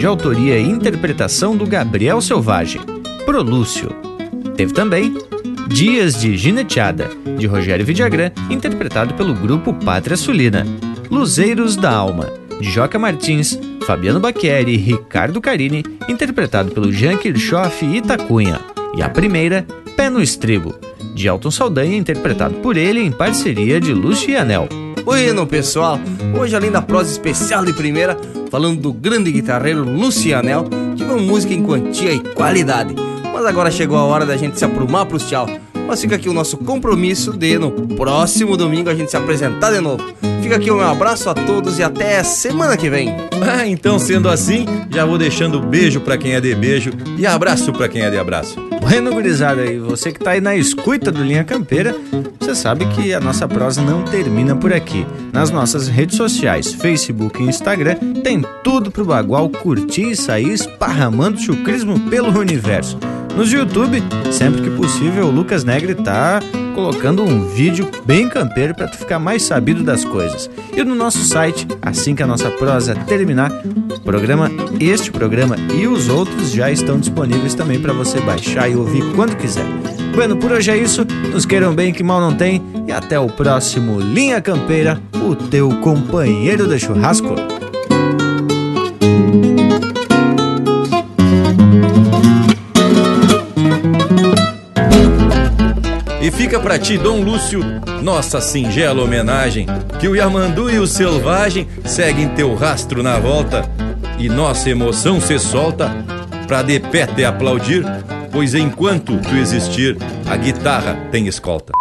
Speaker 2: De autoria e interpretação do Gabriel Selvagem, Prolúcio. Teve também Dias de Gineteada, de Rogério Vidagrã, interpretado pelo grupo Pátria Sulina. Luzeiros da Alma, de Joca Martins, Fabiano Bacchieri e Ricardo Carini, interpretado pelo Jean Kirchhoff e Itacunha. E a primeira, Pé no Estribo, de Alton Saldanha, interpretado por ele em parceria de Lúcio e Anel.
Speaker 3: Bueno, pessoal, hoje além da prosa especial de primeira, falando do grande guitarreiro Lucianel, tivemos música em quantia e qualidade. Mas agora chegou a hora da gente se aprumar pros tchau. Mas fica aqui o nosso compromisso de no próximo domingo a gente se apresentar de novo. Fica aqui o meu abraço a todos e até semana que vem.
Speaker 1: Ah, então sendo assim, já vou deixando beijo para quem é de beijo e abraço para quem é de abraço.
Speaker 2: Bueno, gurizada, e você que tá aí na escuta do Linha Campeira, você sabe que a nossa prosa não termina por aqui. Nas nossas redes sociais, Facebook e Instagram, tem tudo pro Bagual curtir e sair esparramando chucrismo pelo universo. Nos YouTube, sempre que possível, o Lucas Negre tá colocando um vídeo bem campeiro para tu ficar mais sabido das coisas. E no nosso site, assim que a nossa prosa terminar, o programa, este programa e os outros já estão disponíveis também para você baixar e ouvir quando quiser. Bueno, por hoje é isso. Nos queiram bem que mal não tem e até o próximo Linha Campeira, o teu companheiro de churrasco.
Speaker 1: Fica pra ti, Dom Lúcio, nossa singela homenagem, que o Yamandu e o Selvagem seguem teu rastro na volta, e nossa emoção se solta pra de pé te aplaudir, pois enquanto tu existir, a guitarra tem escolta.